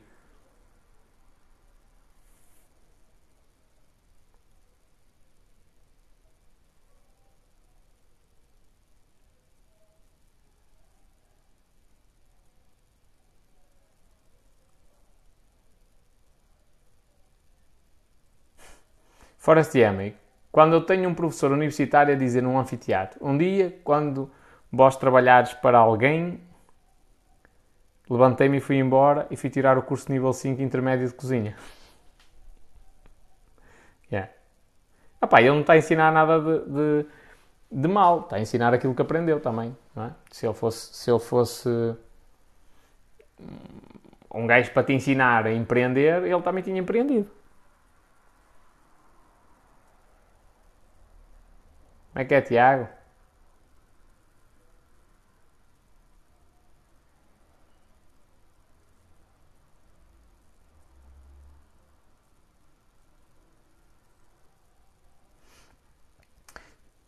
Forrest Yammy, quando eu tenho um professor universitário a dizer num anfiteatro, um dia, quando vós trabalhares para alguém, levantei-me e fui embora e fui tirar o curso nível 5 intermédio de cozinha. Yeah. Epá, ele não está a ensinar nada de, de, de, mal, está a ensinar aquilo que aprendeu também. É? Se ele fosse, se ele fosse um gajo para te ensinar a empreender, ele também tinha empreendido. Como é que é, Tiago?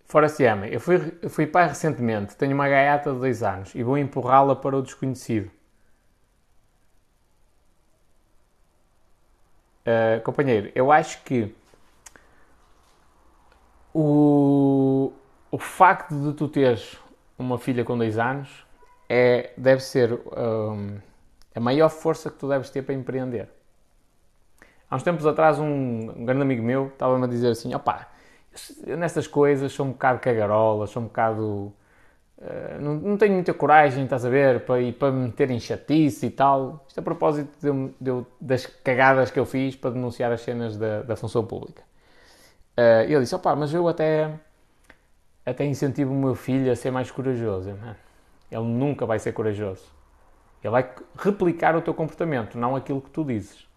Fora se ama. Eu fui, eu fui pai recentemente, tenho uma gaiata de dois anos e vou empurrá-la para o desconhecido. Uh, companheiro, eu acho que o, o facto de tu teres uma filha com 2 anos é, deve ser um, a maior força que tu deves ter para empreender. Há uns tempos atrás, um, um grande amigo meu estava-me a dizer assim: opá, nestas coisas sou um bocado cagarola, sou um bocado. Uh, não, não, tenho muita coragem, estás a ver, para, ir, para me meter em chatice e tal. Isto a propósito de, de, das cagadas que eu fiz para denunciar as cenas da, da função pública. Uh, ele disse: opá, mas eu até, até incentivo o meu filho a ser mais corajoso. ele nunca vai ser corajoso. Ele vai replicar o teu comportamento, não aquilo que tu dizes.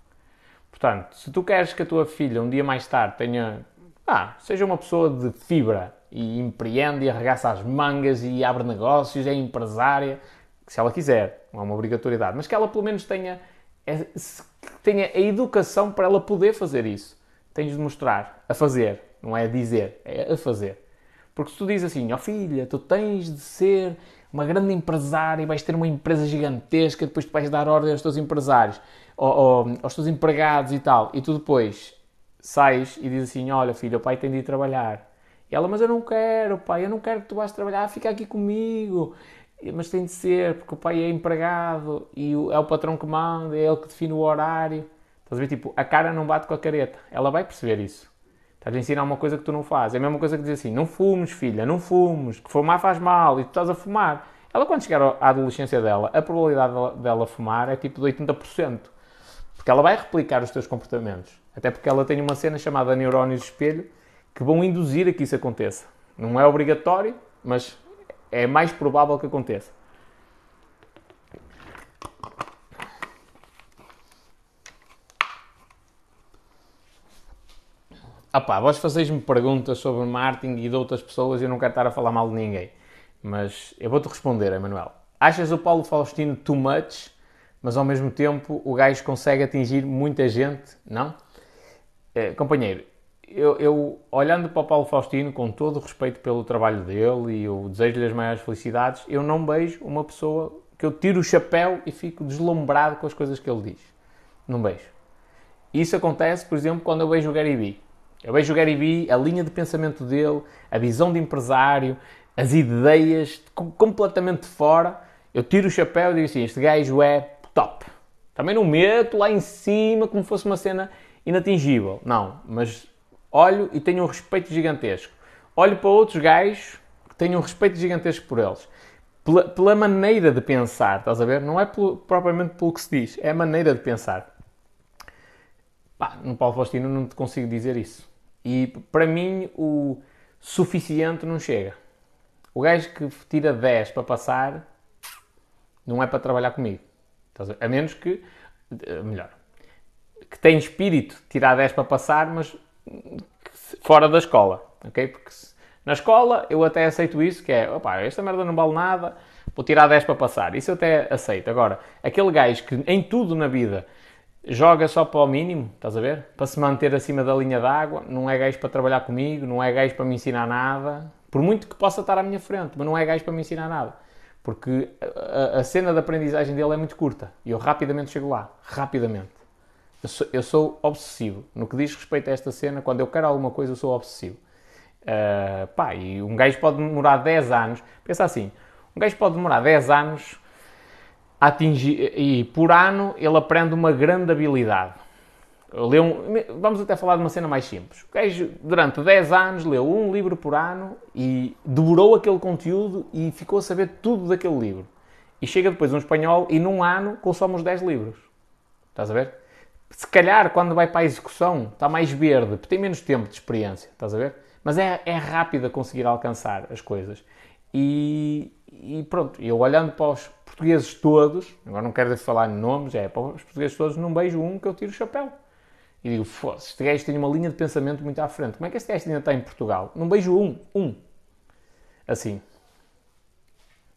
Portanto, se tu queres que a tua filha um dia mais tarde tenha, ah, seja uma pessoa de fibra e empreende e arregaça as mangas e abre negócios, é empresária, se ela quiser, não é uma obrigatoriedade, mas que ela pelo menos tenha, tenha a educação para ela poder fazer isso tens de mostrar, a fazer, não é a dizer, é a fazer. Porque se tu dizes assim, ó oh filha, tu tens de ser uma grande empresária e vais ter uma empresa gigantesca, depois tu vais dar ordem aos teus empresários, ou, ou, aos teus empregados e tal, e tu depois sais e dizes assim, olha filha, o pai tem de ir trabalhar. E ela, mas eu não quero, pai, eu não quero que tu vás trabalhar, fica aqui comigo. Mas tem de ser, porque o pai é empregado e é o patrão que manda, é ele que define o horário. Estás a ver? Tipo, a cara não bate com a careta. Ela vai perceber isso. Estás a ensinar uma coisa que tu não fazes. É a mesma coisa que dizer assim: não fumes, filha, não fumes, que fumar faz mal e tu estás a fumar. Ela, quando chegar à adolescência dela, a probabilidade dela fumar é tipo de 80%. Porque ela vai replicar os teus comportamentos. Até porque ela tem uma cena chamada neurónios de espelho que vão induzir a que isso aconteça. Não é obrigatório, mas é mais provável que aconteça. Ah pá, vós fazeis-me perguntas sobre marketing e de outras pessoas e eu não quero estar a falar mal de ninguém. Mas eu vou-te responder, Emanuel. Achas o Paulo Faustino too much mas ao mesmo tempo o gajo consegue atingir muita gente, não? É, companheiro, eu, eu, olhando para o Paulo Faustino, com todo o respeito pelo trabalho dele e eu desejo-lhe as maiores felicidades, eu não beijo uma pessoa que eu tiro o chapéu e fico deslumbrado com as coisas que ele diz. Não beijo. Isso acontece, por exemplo, quando eu vejo o Gary Vee. Eu vejo o Gary Vee, a linha de pensamento dele, a visão de empresário, as ideias completamente fora. Eu tiro o chapéu e digo assim: este gajo é top. Também não meto lá em cima como fosse uma cena inatingível. Não, mas olho e tenho um respeito gigantesco. Olho para outros gajos que tenho um respeito gigantesco por eles. Pela, pela maneira de pensar, estás a ver? Não é pelo, propriamente pelo que se diz, é a maneira de pensar. Pá, no Paulo Faustino não te consigo dizer isso. E para mim o suficiente não chega. O gajo que tira 10 para passar não é para trabalhar comigo. A menos que, eh, melhor, que tem espírito tirar 10 para passar, mas fora da escola, ok? Porque na escola eu até aceito isso, que é, opa, esta merda não vale nada, vou tirar 10 para passar. Isso eu até aceito. Agora, aquele gajo que em tudo na vida joga só para o mínimo, estás a ver? Para se manter acima da linha d'água, não é gajo para trabalhar comigo, não é gajo para me ensinar nada, por muito que possa estar à minha frente, mas não é gajo para me ensinar nada. Porque a, a cena de aprendizagem dele é muito curta e eu rapidamente chego lá, rapidamente. Eu sou, eu sou, obsessivo. No que diz respeito a esta cena, quando eu quero alguma coisa, eu sou obsessivo. Uh, pá, e um gajo pode demorar 10 anos. Pensa assim: um gajo pode demorar 10 anos atingir. E por ano ele aprende uma grande habilidade. Leu um, vamos até falar de uma cena mais simples. O gajo, durante 10 anos, leu um livro por ano e devorou aquele conteúdo e ficou a saber tudo daquele livro. E chega depois um espanhol e num ano consome os 10 livros. Estás a ver? Se calhar, quando vai para a execução, está mais verde, tem menos tempo de experiência. Estás a ver? Mas é, é rápido a conseguir alcançar as coisas. E, e pronto, eu olhando para os portugueses todos, agora não quero falar em nomes, é para os portugueses todos, não beijo um que eu tiro o chapéu. E digo, foda-se, este gajo tem uma linha de pensamento muito à frente. Como é que este gajo ainda está em Portugal? Não beijo um, um. Assim.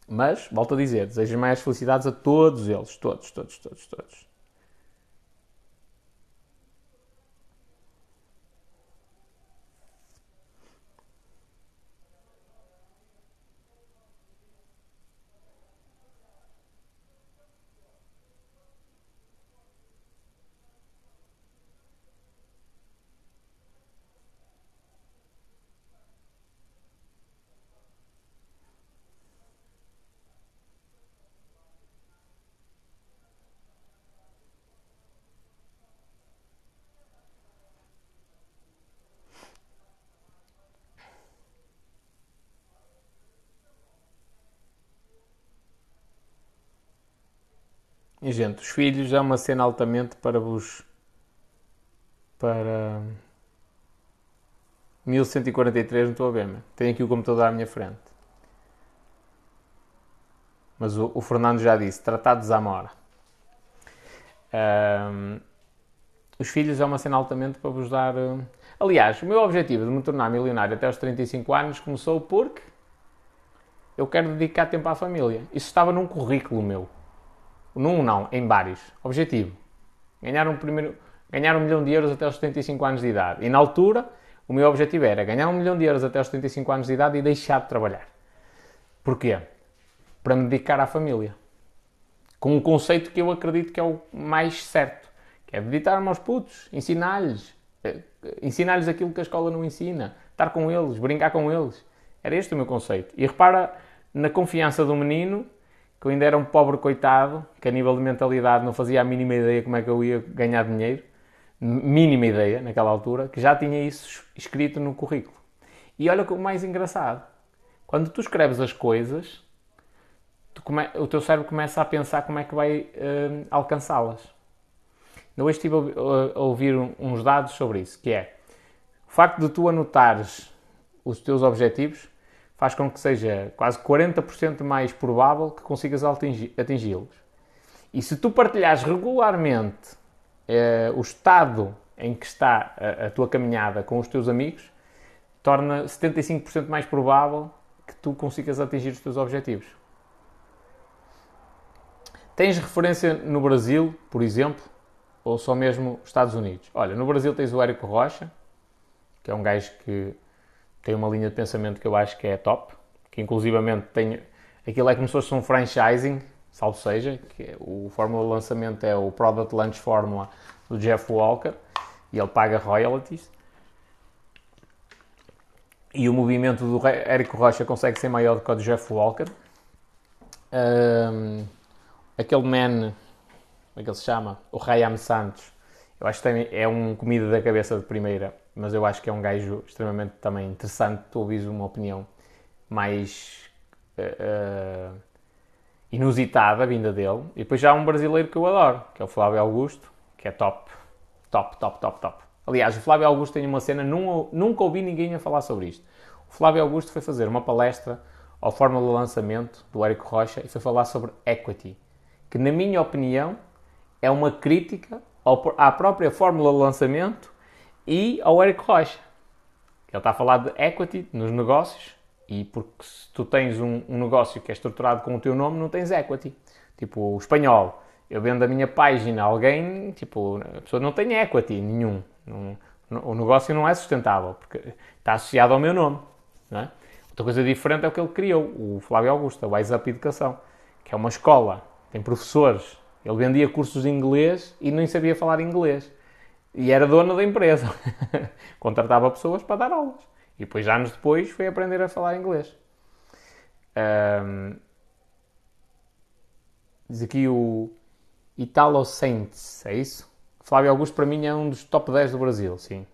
Mas, volto a dizer, desejo mais felicidades a todos eles. Todos, todos, todos, todos. E, gente, os filhos é uma cena altamente para vos. para. 1143, não estou a ver, tenho aqui o computador à minha frente. Mas o, o Fernando já disse: Tratado de Zamora. Um, os filhos é uma cena altamente para vos dar. Uh... Aliás, o meu objetivo de me tornar milionário até aos 35 anos começou porque eu quero dedicar tempo à família. Isso estava num currículo meu. Num não, em vários. Objetivo. Ganhar um, primeiro, ganhar um milhão de euros até aos 75 anos de idade. E na altura, o meu objetivo era ganhar um milhão de euros até aos 75 anos de idade e deixar de trabalhar. Porquê? Para me dedicar à família. Com um conceito que eu acredito que é o mais certo. Que é dedicar-me aos putos, ensinar-lhes. Eh, ensinar-lhes aquilo que a escola não ensina. Estar com eles, brincar com eles. Era este o meu conceito. E repara na confiança do menino que eu ainda era um pobre coitado, que a nível de mentalidade não fazia a mínima ideia como é que eu ia ganhar dinheiro, mínima ideia naquela altura, que já tinha isso escrito no currículo. E olha o mais engraçado, quando tu escreves as coisas, come... o teu cérebro começa a pensar como é que vai uh, alcançá-las. Eu hoje estive a ouvir uns dados sobre isso, que é o facto de tu anotares os teus objetivos faz com que seja quase 40% mais provável que consigas atingi-los. E se tu partilhares regularmente eh, o estado em que está a, a, tua caminhada com os teus amigos, torna 75% mais provável que tu consigas atingir os teus objetivos. Tens referência no Brasil, por exemplo, ou só mesmo Estados Unidos? Olha, no Brasil tens o Érico Rocha, que é um gajo que tem uma linha de pensamento que eu acho que é top, que inclusivamente tem. Aquilo é como se fosse um franchising, salvo seja, que é, o fórmula de lançamento é o Product Launch Formula do Jeff Walker e ele paga royalties. E o movimento do Érico Rocha consegue ser maior do que o do Jeff Walker. Um, aquele man, como é que ele se chama? O Rayam Santos. Eu acho que tem, é um comida da cabeça de primeira, mas eu acho que é um gajo extremamente também interessante. Tu ouvis uma opinião mais uh, inusitada vinda dele. E depois já há um brasileiro que eu adoro, que é o Flávio Augusto, que é top, top, top, top, top. Aliás, o Flávio Augusto tem uma cena, nunca, nunca ouvi ninguém a falar sobre isto. O Flávio Augusto foi fazer uma palestra ao Fórmula de Lançamento do Érico Rocha e foi falar sobre equity, que na minha opinião é uma crítica à própria Fórmula de Lançamento e ao Érico Rocha. Ele está a falar de equity nos negócios e porque se tu tens um, um, negócio que é estruturado com o teu nome, não tens equity. Tipo, o espanhol, eu vendo a minha página a alguém, tipo, a pessoa não tem equity nenhum. Não, o negócio não é sustentável, porque está associado ao meu nome. É? Outra coisa diferente é o que ele criou, o Flávio Augusto, a Wise Up Educação, que é uma escola, tem professores. Ele vendia cursos de inglês e nem sabia falar inglês. E era dono da empresa. Contratava pessoas para dar aulas. E depois, anos depois, foi aprender a falar inglês. Um, diz aqui o Italo Saints, é isso? Flávio Augusto para mim é um dos top 10 do Brasil, sim.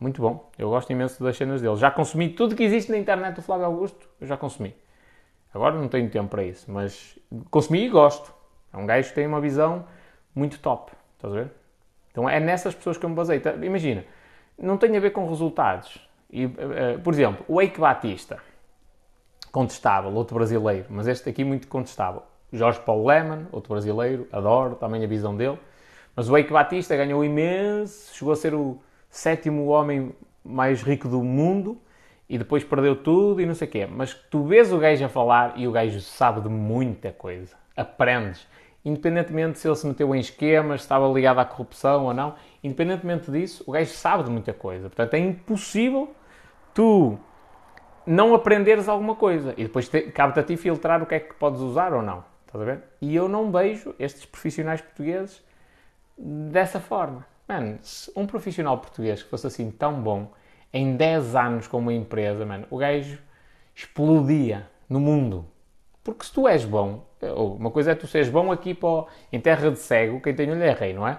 Muito bom. Eu gosto imenso das cenas dele. Já consumi tudo que existe na internet do Flávio Augusto, eu já consumi. Agora não tenho tempo para isso, mas consumi e gosto. É um gajo que tem uma visão muito top. Estás a ver? Então é nessas pessoas que eu me baseio. Tá, imagina, não tem a ver com resultados. E, uh, por exemplo, o Eike Batista, contestável, outro brasileiro, mas este aqui muito contestável. Jorge Paulo Leman, outro brasileiro, adoro também a visão dele. Mas o Eike Batista ganhou imenso, chegou a ser o sétimo homem mais rico do mundo e depois perdeu tudo e não sei o quê. Mas tu vês o gajo a falar e o gajo sabe de muita coisa. Aprendes. Independentemente se ele se meteu em esquemas, estava ligado à corrupção ou não, independentemente disso, o gajo sabe de muita coisa. Portanto, é impossível tu não aprenderes alguma coisa e depois cabe-te a ti filtrar o que é que podes usar ou não. Estás a ver? E eu não vejo estes profissionais portugueses dessa forma. Mano, um profissional português que fosse assim tão bom, em 10 anos com uma empresa, mano, o gajo explodia no mundo. Porque se tu és bom, uma coisa é tu seres bom aqui para, em terra de cego, quem tem olho é rei, não é?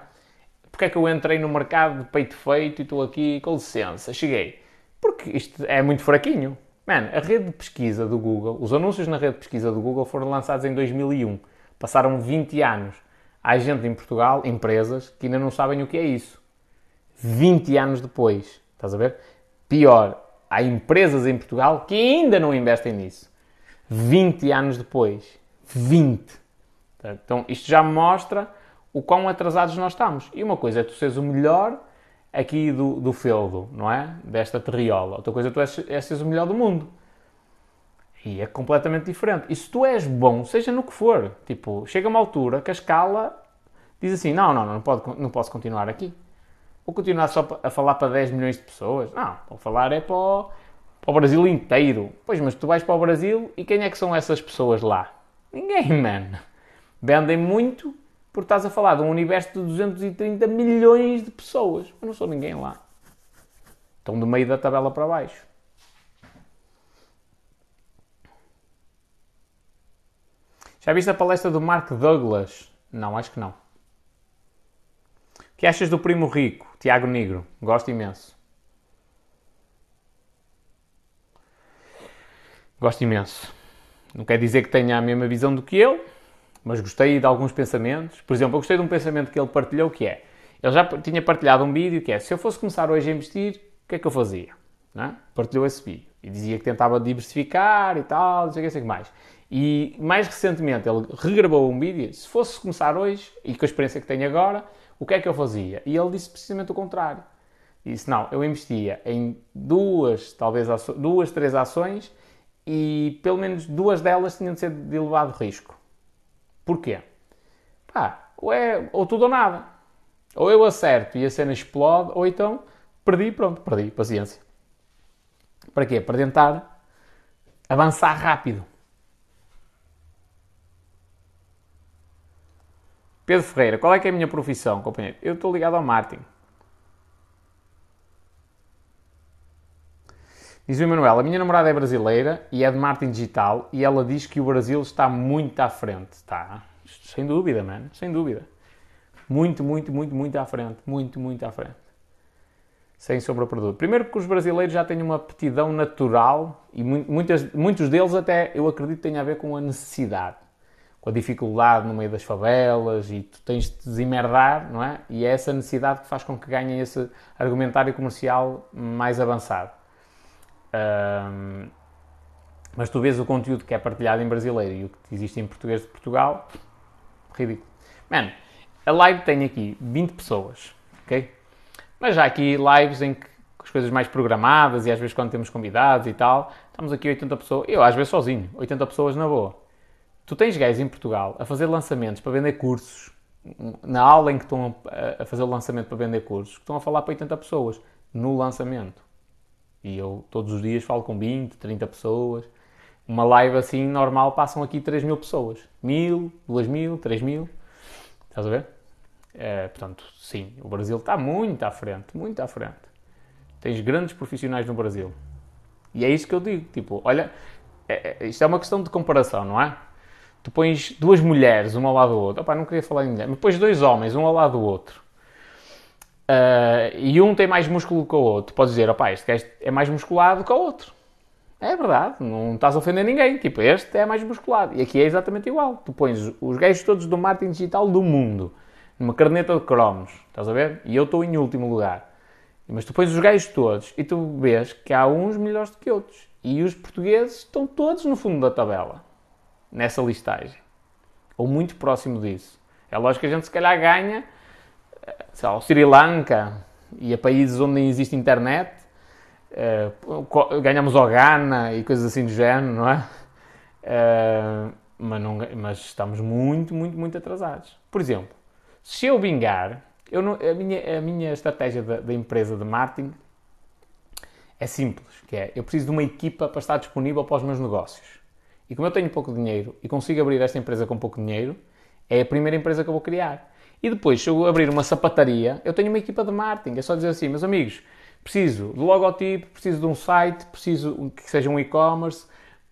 Porque é que eu entrei no mercado de peito feito e estou aqui, com licença, cheguei? Porque isto é muito fraquinho. Mano, a rede de pesquisa do Google, os anúncios na rede de pesquisa do Google foram lançados em 2001. Passaram 20 anos. Há gente em Portugal, empresas, que ainda não sabem o que é isso. 20 anos depois. Estás a ver? Pior, há empresas em Portugal que ainda não investem nisso. 20 anos depois. 20. Então, isto já mostra o quão atrasados nós estamos. E uma coisa é tu seres o melhor aqui do, do feudo, não é? Desta terriola. Outra coisa é tu és, é seres o melhor do mundo. E é completamente diferente. E se tu és bom, seja no que for, tipo, chega uma altura que a escala diz assim: não, não, não, pode, não posso continuar aqui. Vou continuar só a falar para 10 milhões de pessoas. Não, vou falar é para para o Brasil inteiro. Pois, mas tu vais para o Brasil e quem é que são essas pessoas lá? Ninguém, man. Vendem muito porque estás a falar de um universo de 230 milhões de pessoas. Eu não sou ninguém lá. Estão do meio da tabela para baixo. Já viste a palestra do Mark Douglas? Não, acho que não. O que achas do primo rico, Tiago Negro? Gosto imenso. Gosto imenso. Não quer dizer que tenha a mesma visão do que ele, mas gostei de alguns pensamentos. Por exemplo, eu gostei de um pensamento que ele partilhou que é, ele já tinha partilhado um vídeo que é, se eu fosse começar hoje a investir, o que é que eu fazia? É? Partilhou esse vídeo. E dizia que tentava diversificar e tal, não sei o que, sei que mais. E mais recentemente ele regravou um vídeo, se fosse começar hoje, e com a experiência que tenho agora, o que é que eu fazia? E ele disse precisamente o contrário. Disse, não, eu investia em duas, talvez duas, três ações e pelo menos duas delas tinham de ser de elevado risco. Porquê? Pá, ou, é, ou tudo ou nada. Ou eu acerto e a cena explode, ou então perdi, pronto, perdi, paciência. Para quê? Para tentar avançar rápido. Pedro Ferreira, qual é que é a minha profissão, companheiro? Eu estou ligado ao marketing. Diz o Emanuel, a minha namorada é brasileira e é de marketing digital e ela diz que o Brasil está muito à frente. Está, sem dúvida, mano, sem dúvida. Muito, muito, muito, muito à frente. Muito, muito à frente. Sem sombra produto. Primeiro porque os brasileiros já têm uma aptidão natural e muitas, muitos deles até, eu acredito, têm a ver com a necessidade com a dificuldade no meio das favelas e tu tens de desemerdar, não é? E é essa necessidade que faz com que ganhem esse argumentário comercial mais avançado. Um, mas tu vês o conteúdo que é partilhado em brasileiro e o que existe em português de Portugal, ridículo. Mano, a live tem aqui 20 pessoas, ok? Mas já aqui lives em que as coisas mais programadas e às vezes quando temos convidados e tal, estamos aqui 80 pessoas, eu às vezes sozinho, 80 pessoas na boa. Tu tens gajos em Portugal a fazer lançamentos para vender cursos, na aula em que estão a fazer o lançamento para vender cursos, que estão a falar para 80 pessoas no lançamento. E eu todos os dias falo com 20, 30 pessoas. Uma live assim normal passam aqui 3 mil pessoas. Mil, 2 mil, 3 mil. Estás a ver? É, portanto, sim, o Brasil está muito à frente, muito à frente. Tens grandes profissionais no Brasil. E é isso que eu digo. Tipo, olha, é, é, isto é uma questão de comparação, não é? tu pões duas mulheres, uma ao lado do outro, Opa, não queria falar em mulher, mas pões dois homens, um ao lado do outro, uh, e um tem mais músculo que o outro, podes dizer, opa, este gajo é mais musculado que o outro. É verdade, não estás a ofender ninguém. Tipo, este é mais musculado. E aqui é exatamente igual. Tu pões os gajos todos do marketing digital do mundo numa caderneta de cromos, estás a ver? E eu estou em último lugar. Mas tu pões os gajos todos e tu vês que há uns melhores do que outros. E os portugueses estão todos no fundo da tabela nessa listagem. Ou muito próximo disso. É lógico que a gente se calhar ganha, sei lá, o Sri Lanka e a países onde nem existe internet, uh, ganhamos ao Ghana e coisas assim do género, não é? Uh, mas, não, mas estamos muito, muito, muito atrasados. Por exemplo, se eu vingar, eu não, a, minha, a minha estratégia da, da empresa de marketing é simples, que é, eu preciso de uma equipa para estar disponível para os meus negócios. E como eu tenho pouco dinheiro e consigo abrir esta empresa com pouco dinheiro, é a primeira empresa que eu vou criar. E depois, se eu abrir uma sapataria, eu tenho uma equipa de marketing. É só dizer assim, meus amigos, preciso de logotipo, preciso de um site, preciso que seja um e-commerce,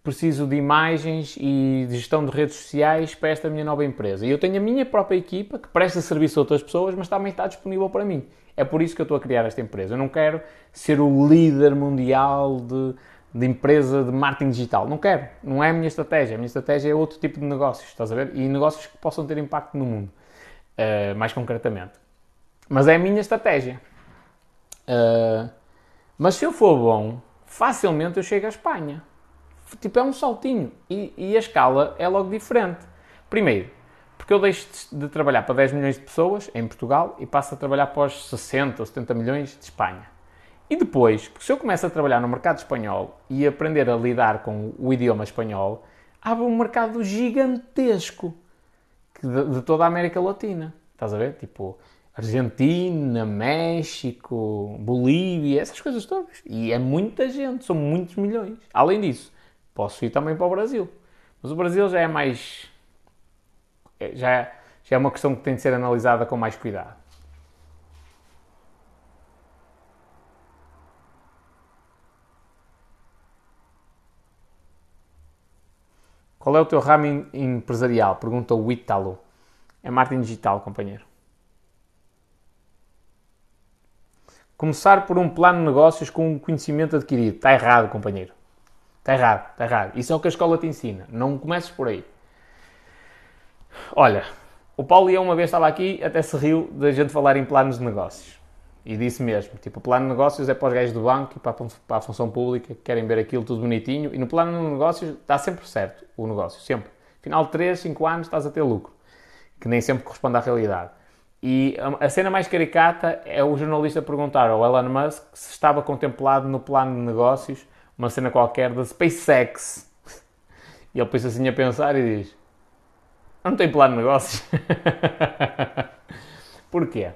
preciso de imagens e de gestão de redes sociais para esta minha nova empresa. E eu tenho a minha própria equipa que presta serviço a outras pessoas, mas também está disponível para mim. É por isso que eu estou a criar esta empresa. Eu não quero ser o líder mundial de de empresa de marketing digital. Não quero, não é a minha estratégia. A minha estratégia é outro tipo de negócios, estás a ver? E negócios que possam ter impacto no mundo, uh, mais concretamente. Mas é a minha estratégia. Uh, mas se eu for bom, facilmente eu chego à Espanha. Tipo, é um saltinho. E, e a escala é logo diferente. Primeiro, porque eu deixo de trabalhar para 10 milhões de pessoas em Portugal e passo a trabalhar para os 60 ou 70 milhões de Espanha. E depois, porque se eu começo a trabalhar no mercado espanhol e aprender a lidar com o idioma espanhol, abre um mercado gigantesco de, de toda a América Latina. Estás a ver? Tipo, Argentina, México, Bolívia, essas coisas todas. E é muita gente, são muitos milhões. Além disso, posso ir também para o Brasil. Mas o Brasil já é mais. É, já, já é uma questão que tem de ser analisada com mais cuidado. Qual é o teu ramo empresarial? Pergunta o Ítalo. É marketing digital, companheiro. Começar por um plano de negócios com um conhecimento adquirido. Está errado, companheiro. Está errado, está errado. Isso é o que a escola te ensina. Não comeces por aí. Olha, o Paulo Leão uma vez estava aqui, até se riu da gente falar em planos de negócios. E disse mesmo, tipo, o plano de negócios é para os gajos do banco e para a, função pública que querem ver aquilo tudo bonitinho. E no plano de negócios está sempre certo o negócio, sempre. Final de 3, 5 anos estás a ter lucro, que nem sempre corresponde à realidade. E a cena mais caricata é o jornalista perguntar ao Elon Musk se estava contemplado no plano de negócios uma cena qualquer da SpaceX. E ele pensa assim a pensar e diz: Não tem plano de negócios? Porquê?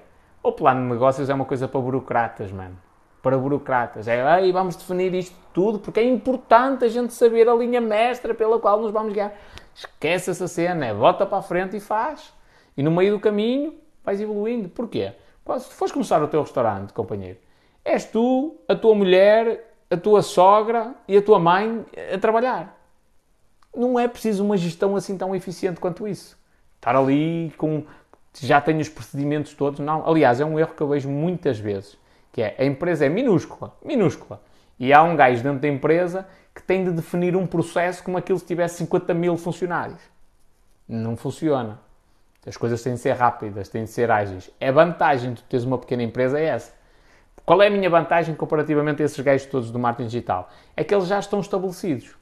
O plano de negócios é uma coisa para burocratas, mano. Para burocratas. É, aí vamos definir isto tudo porque é importante a gente saber a linha mestra pela qual nos vamos guiar. Esquece essa cena, é bota para a frente e faz. E no meio do caminho vais evoluindo. Porquê? Se fores começar o teu restaurante, companheiro, és tu, a tua mulher, a tua sogra e a tua mãe a trabalhar. Não é preciso uma gestão assim tão eficiente quanto isso. Estar ali com. Já tenho os procedimentos todos. Não. Aliás, é um erro que eu vejo muitas vezes. Que é a empresa é minúscula, minúscula. E há um gajo dentro da empresa que tem de definir um processo como aquilo se tivesse 50 mil funcionários. Não funciona. As coisas têm de ser rápidas, têm de ser ágeis. A vantagem de teres uma pequena empresa é essa. Qual é a minha vantagem comparativamente a esses gajos todos do marketing digital? É que eles já estão estabelecidos.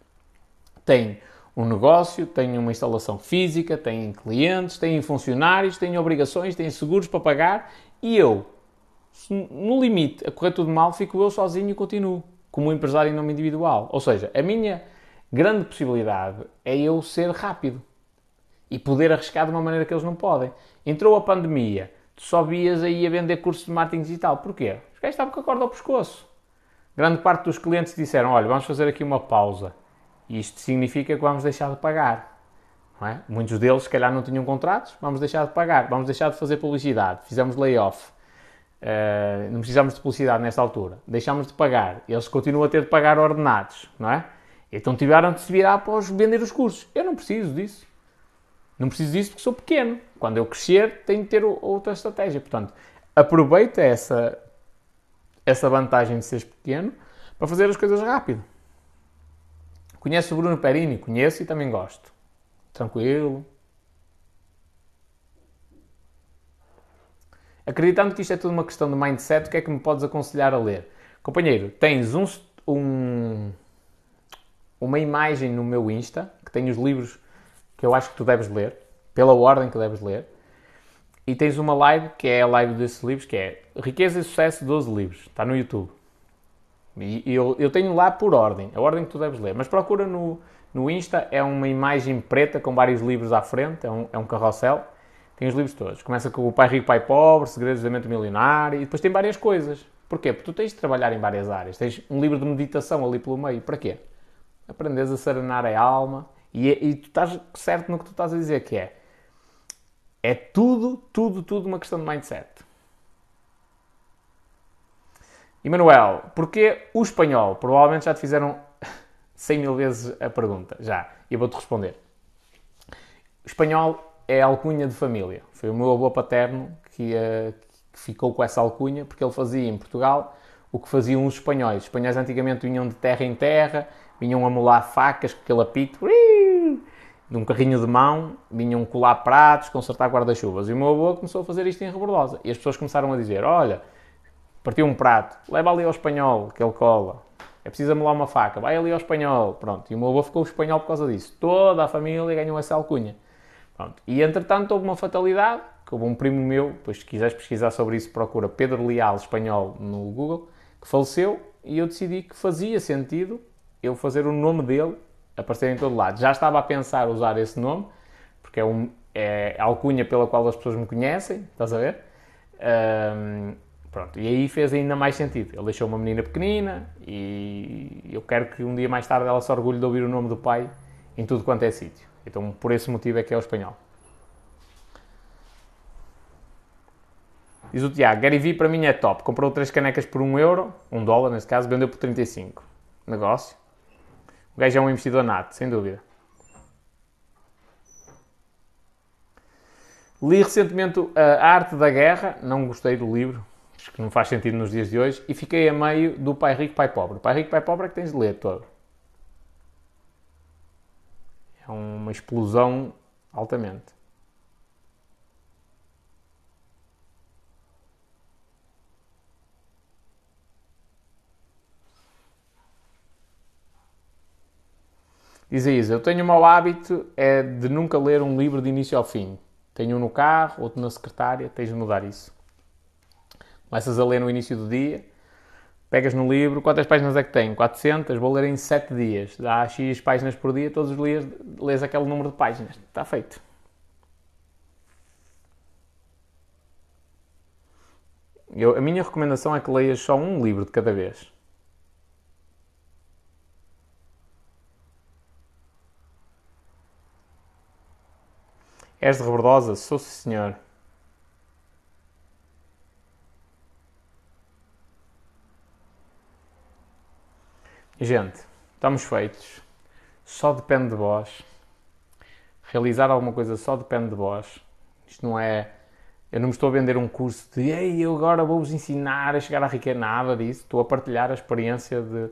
Têm um negócio, têm uma instalação física, têm clientes, têm funcionários, têm obrigações, têm seguros para pagar e eu, no limite, a correr tudo mal, fico eu sozinho e continuo como empresário em nome individual. Ou seja, a minha grande possibilidade é eu ser rápido e poder arriscar de uma maneira que eles não podem. Entrou a pandemia, tu só vias aí a vender cursos de marketing digital. Porquê? Os gajos estavam com a corda ao pescoço. Grande parte dos clientes disseram: Olha, vamos fazer aqui uma pausa. Isto significa que vamos deixar de pagar. É? Muitos deles, se calhar, não tinham contratos, vamos deixar de pagar, vamos deixar de fazer publicidade. Fizemos layoff. Uh, não precisamos de publicidade nesta altura. Deixamos de pagar. Eles continuam a ter de pagar ordenados, não é? Então tiveram de se virar para os vender os cursos. Eu não preciso disso. Não preciso disso porque sou pequeno. Quando eu crescer, tenho de ter outra estratégia. Portanto, aproveita essa, essa vantagem de seres pequeno para fazer as coisas rápido. Conhece o Bruno Perini? Conheço e também gosto. Tranquilo. Acreditando que isto é tudo uma questão de mindset, o que é que me podes aconselhar a ler? Companheiro, tens um, um, uma imagem no meu Insta, que tem os livros que eu acho que tu deves ler, pela ordem que deves ler. E tens uma live, que é a live desses livros, que é Riqueza e Sucesso 12 livros. Está no YouTube. E eu, eu tenho lá por ordem, a ordem que tu deves ler. Mas procura no, no Insta, é uma imagem preta com vários livros à frente, é um, é um carrossel. Tem os livros todos. Começa com o Pai Rico, Pai Pobre, Segredos da Mente Milionário, e depois tem várias coisas. Porquê? Porque tu tens de trabalhar em várias áreas. Tens um livro de meditação ali pelo meio. Para quê? Aprendes a serenar a alma, e, e tu estás certo no que tu estás a dizer, que é é tudo, tudo, tudo uma questão de mindset. Emanuel, porquê o espanhol? Provavelmente já te fizeram 100 mil vezes a pergunta, já. E eu vou-te responder. O espanhol é alcunha de família. Foi o meu avô paterno que, uh, que, ficou com essa alcunha, porque ele fazia em Portugal o que faziam os espanhóis. Os espanhóis antigamente vinham de terra em terra, vinham a molar facas com aquele apito, de um carrinho de mão, vinham colar pratos, consertar guarda-chuvas. E o meu avô começou a fazer isto em Rebordosa. E as pessoas começaram a dizer: Olha, partiu um prato, leva ali ao espanhol, que ele cola. É preciso molar uma faca, vai ali ao espanhol. Pronto. E o meu avô ficou espanhol por causa disso. Toda a família ganhou essa alcunha. Pronto. E entretanto houve uma fatalidade, que houve um primo meu, depois se quiseres pesquisar sobre isso, procura Pedro Leal espanhol no Google, que faleceu e eu decidi que fazia sentido eu fazer o nome dele aparecer em todo lado. Já estava a pensar usar esse nome, porque é, um, é a alcunha pela qual as pessoas me conhecem, estás a ver? Um, pronto, e aí fez ainda mais sentido. Ele deixou uma menina pequenina e eu quero que um dia mais tarde ela se orgulhe de ouvir o nome do pai em tudo quanto é sítio. Então, por esse motivo é que é o espanhol. Diz o Tiago, Gary Vee para mim é top. Comprou três canecas por 1 euro, 1 dólar nesse caso, vendeu por 35. Negócio. O gajo é um investidor nato, sem dúvida. Li recentemente A Arte da Guerra, não gostei do livro, acho que não faz sentido nos dias de hoje, e fiquei a meio do Pai Rico, Pai Pobre. Pai Rico, Pai Pobre é que tens de ler todo. É uma explosão altamente. Diz a Isa, eu tenho o mau hábito é de nunca ler um livro de início ao fim. Tenho um no carro, outro na secretária, tens de mudar isso. Começas a ler no início do dia, pegas no livro, quantas páginas é que tem? 400, vou ler em 7 dias. Dá X páginas por dia, todos os dias lês aquele número de páginas. Está feito. Eu, a minha recomendação é que leias só um livro de cada vez. És de rebordosa? Sou, -se, senhor. Gente, estamos feitos. Só depende de vós. Realizar alguma coisa só depende de vós. Isto não é. Eu não me estou a vender um curso de Ei, eu agora vou-vos ensinar a chegar à riqueza. Nada disso. Estou a partilhar a experiência de,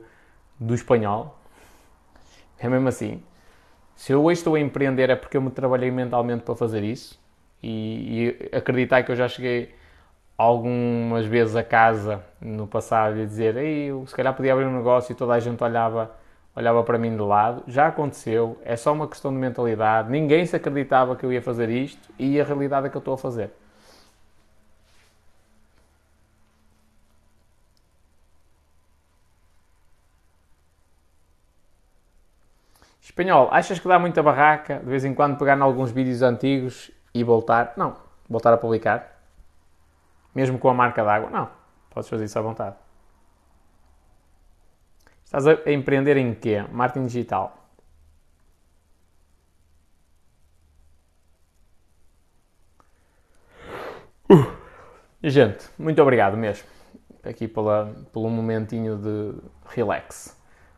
do espanhol. É mesmo assim. Se eu hoje estou a empreender é porque eu me trabalhei mentalmente para fazer isso. E, e acreditar que eu já cheguei algumas vezes a casa no passado e dizer Ei, eu se calhar podia abrir um negócio e toda a gente olhava, olhava para mim de lado. Já aconteceu, é só uma questão de mentalidade. Ninguém se acreditava que eu ia fazer isto e a realidade é que eu estou a fazer. Espanhol, achas que dá muita barraca de vez em quando pegar em alguns vídeos antigos e voltar? Não, voltar a publicar. Mesmo com a marca d'água? Não. Podes fazer isso à vontade. Estás a empreender em quê? Marketing digital. Uh. Gente, muito obrigado mesmo. Aqui pela, pelo momentinho de relax.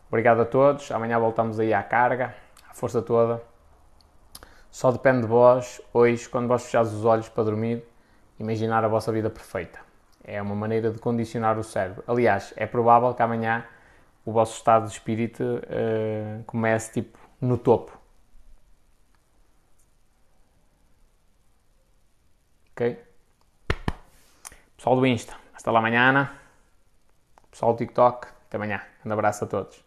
Obrigado a todos. Amanhã voltamos aí à carga, à força toda. Só depende de vós, hoje, quando vós fechares os olhos para dormir, imaginar a vossa vida perfeita. É uma maneira de condicionar o cérebro. Aliás, é provável que amanhã o vosso estado de espírito uh, comece tipo no topo. Ok? Pessoal do Insta, hasta lá amanhã. Pessoal do TikTok, até amanhã. Um abraço a todos.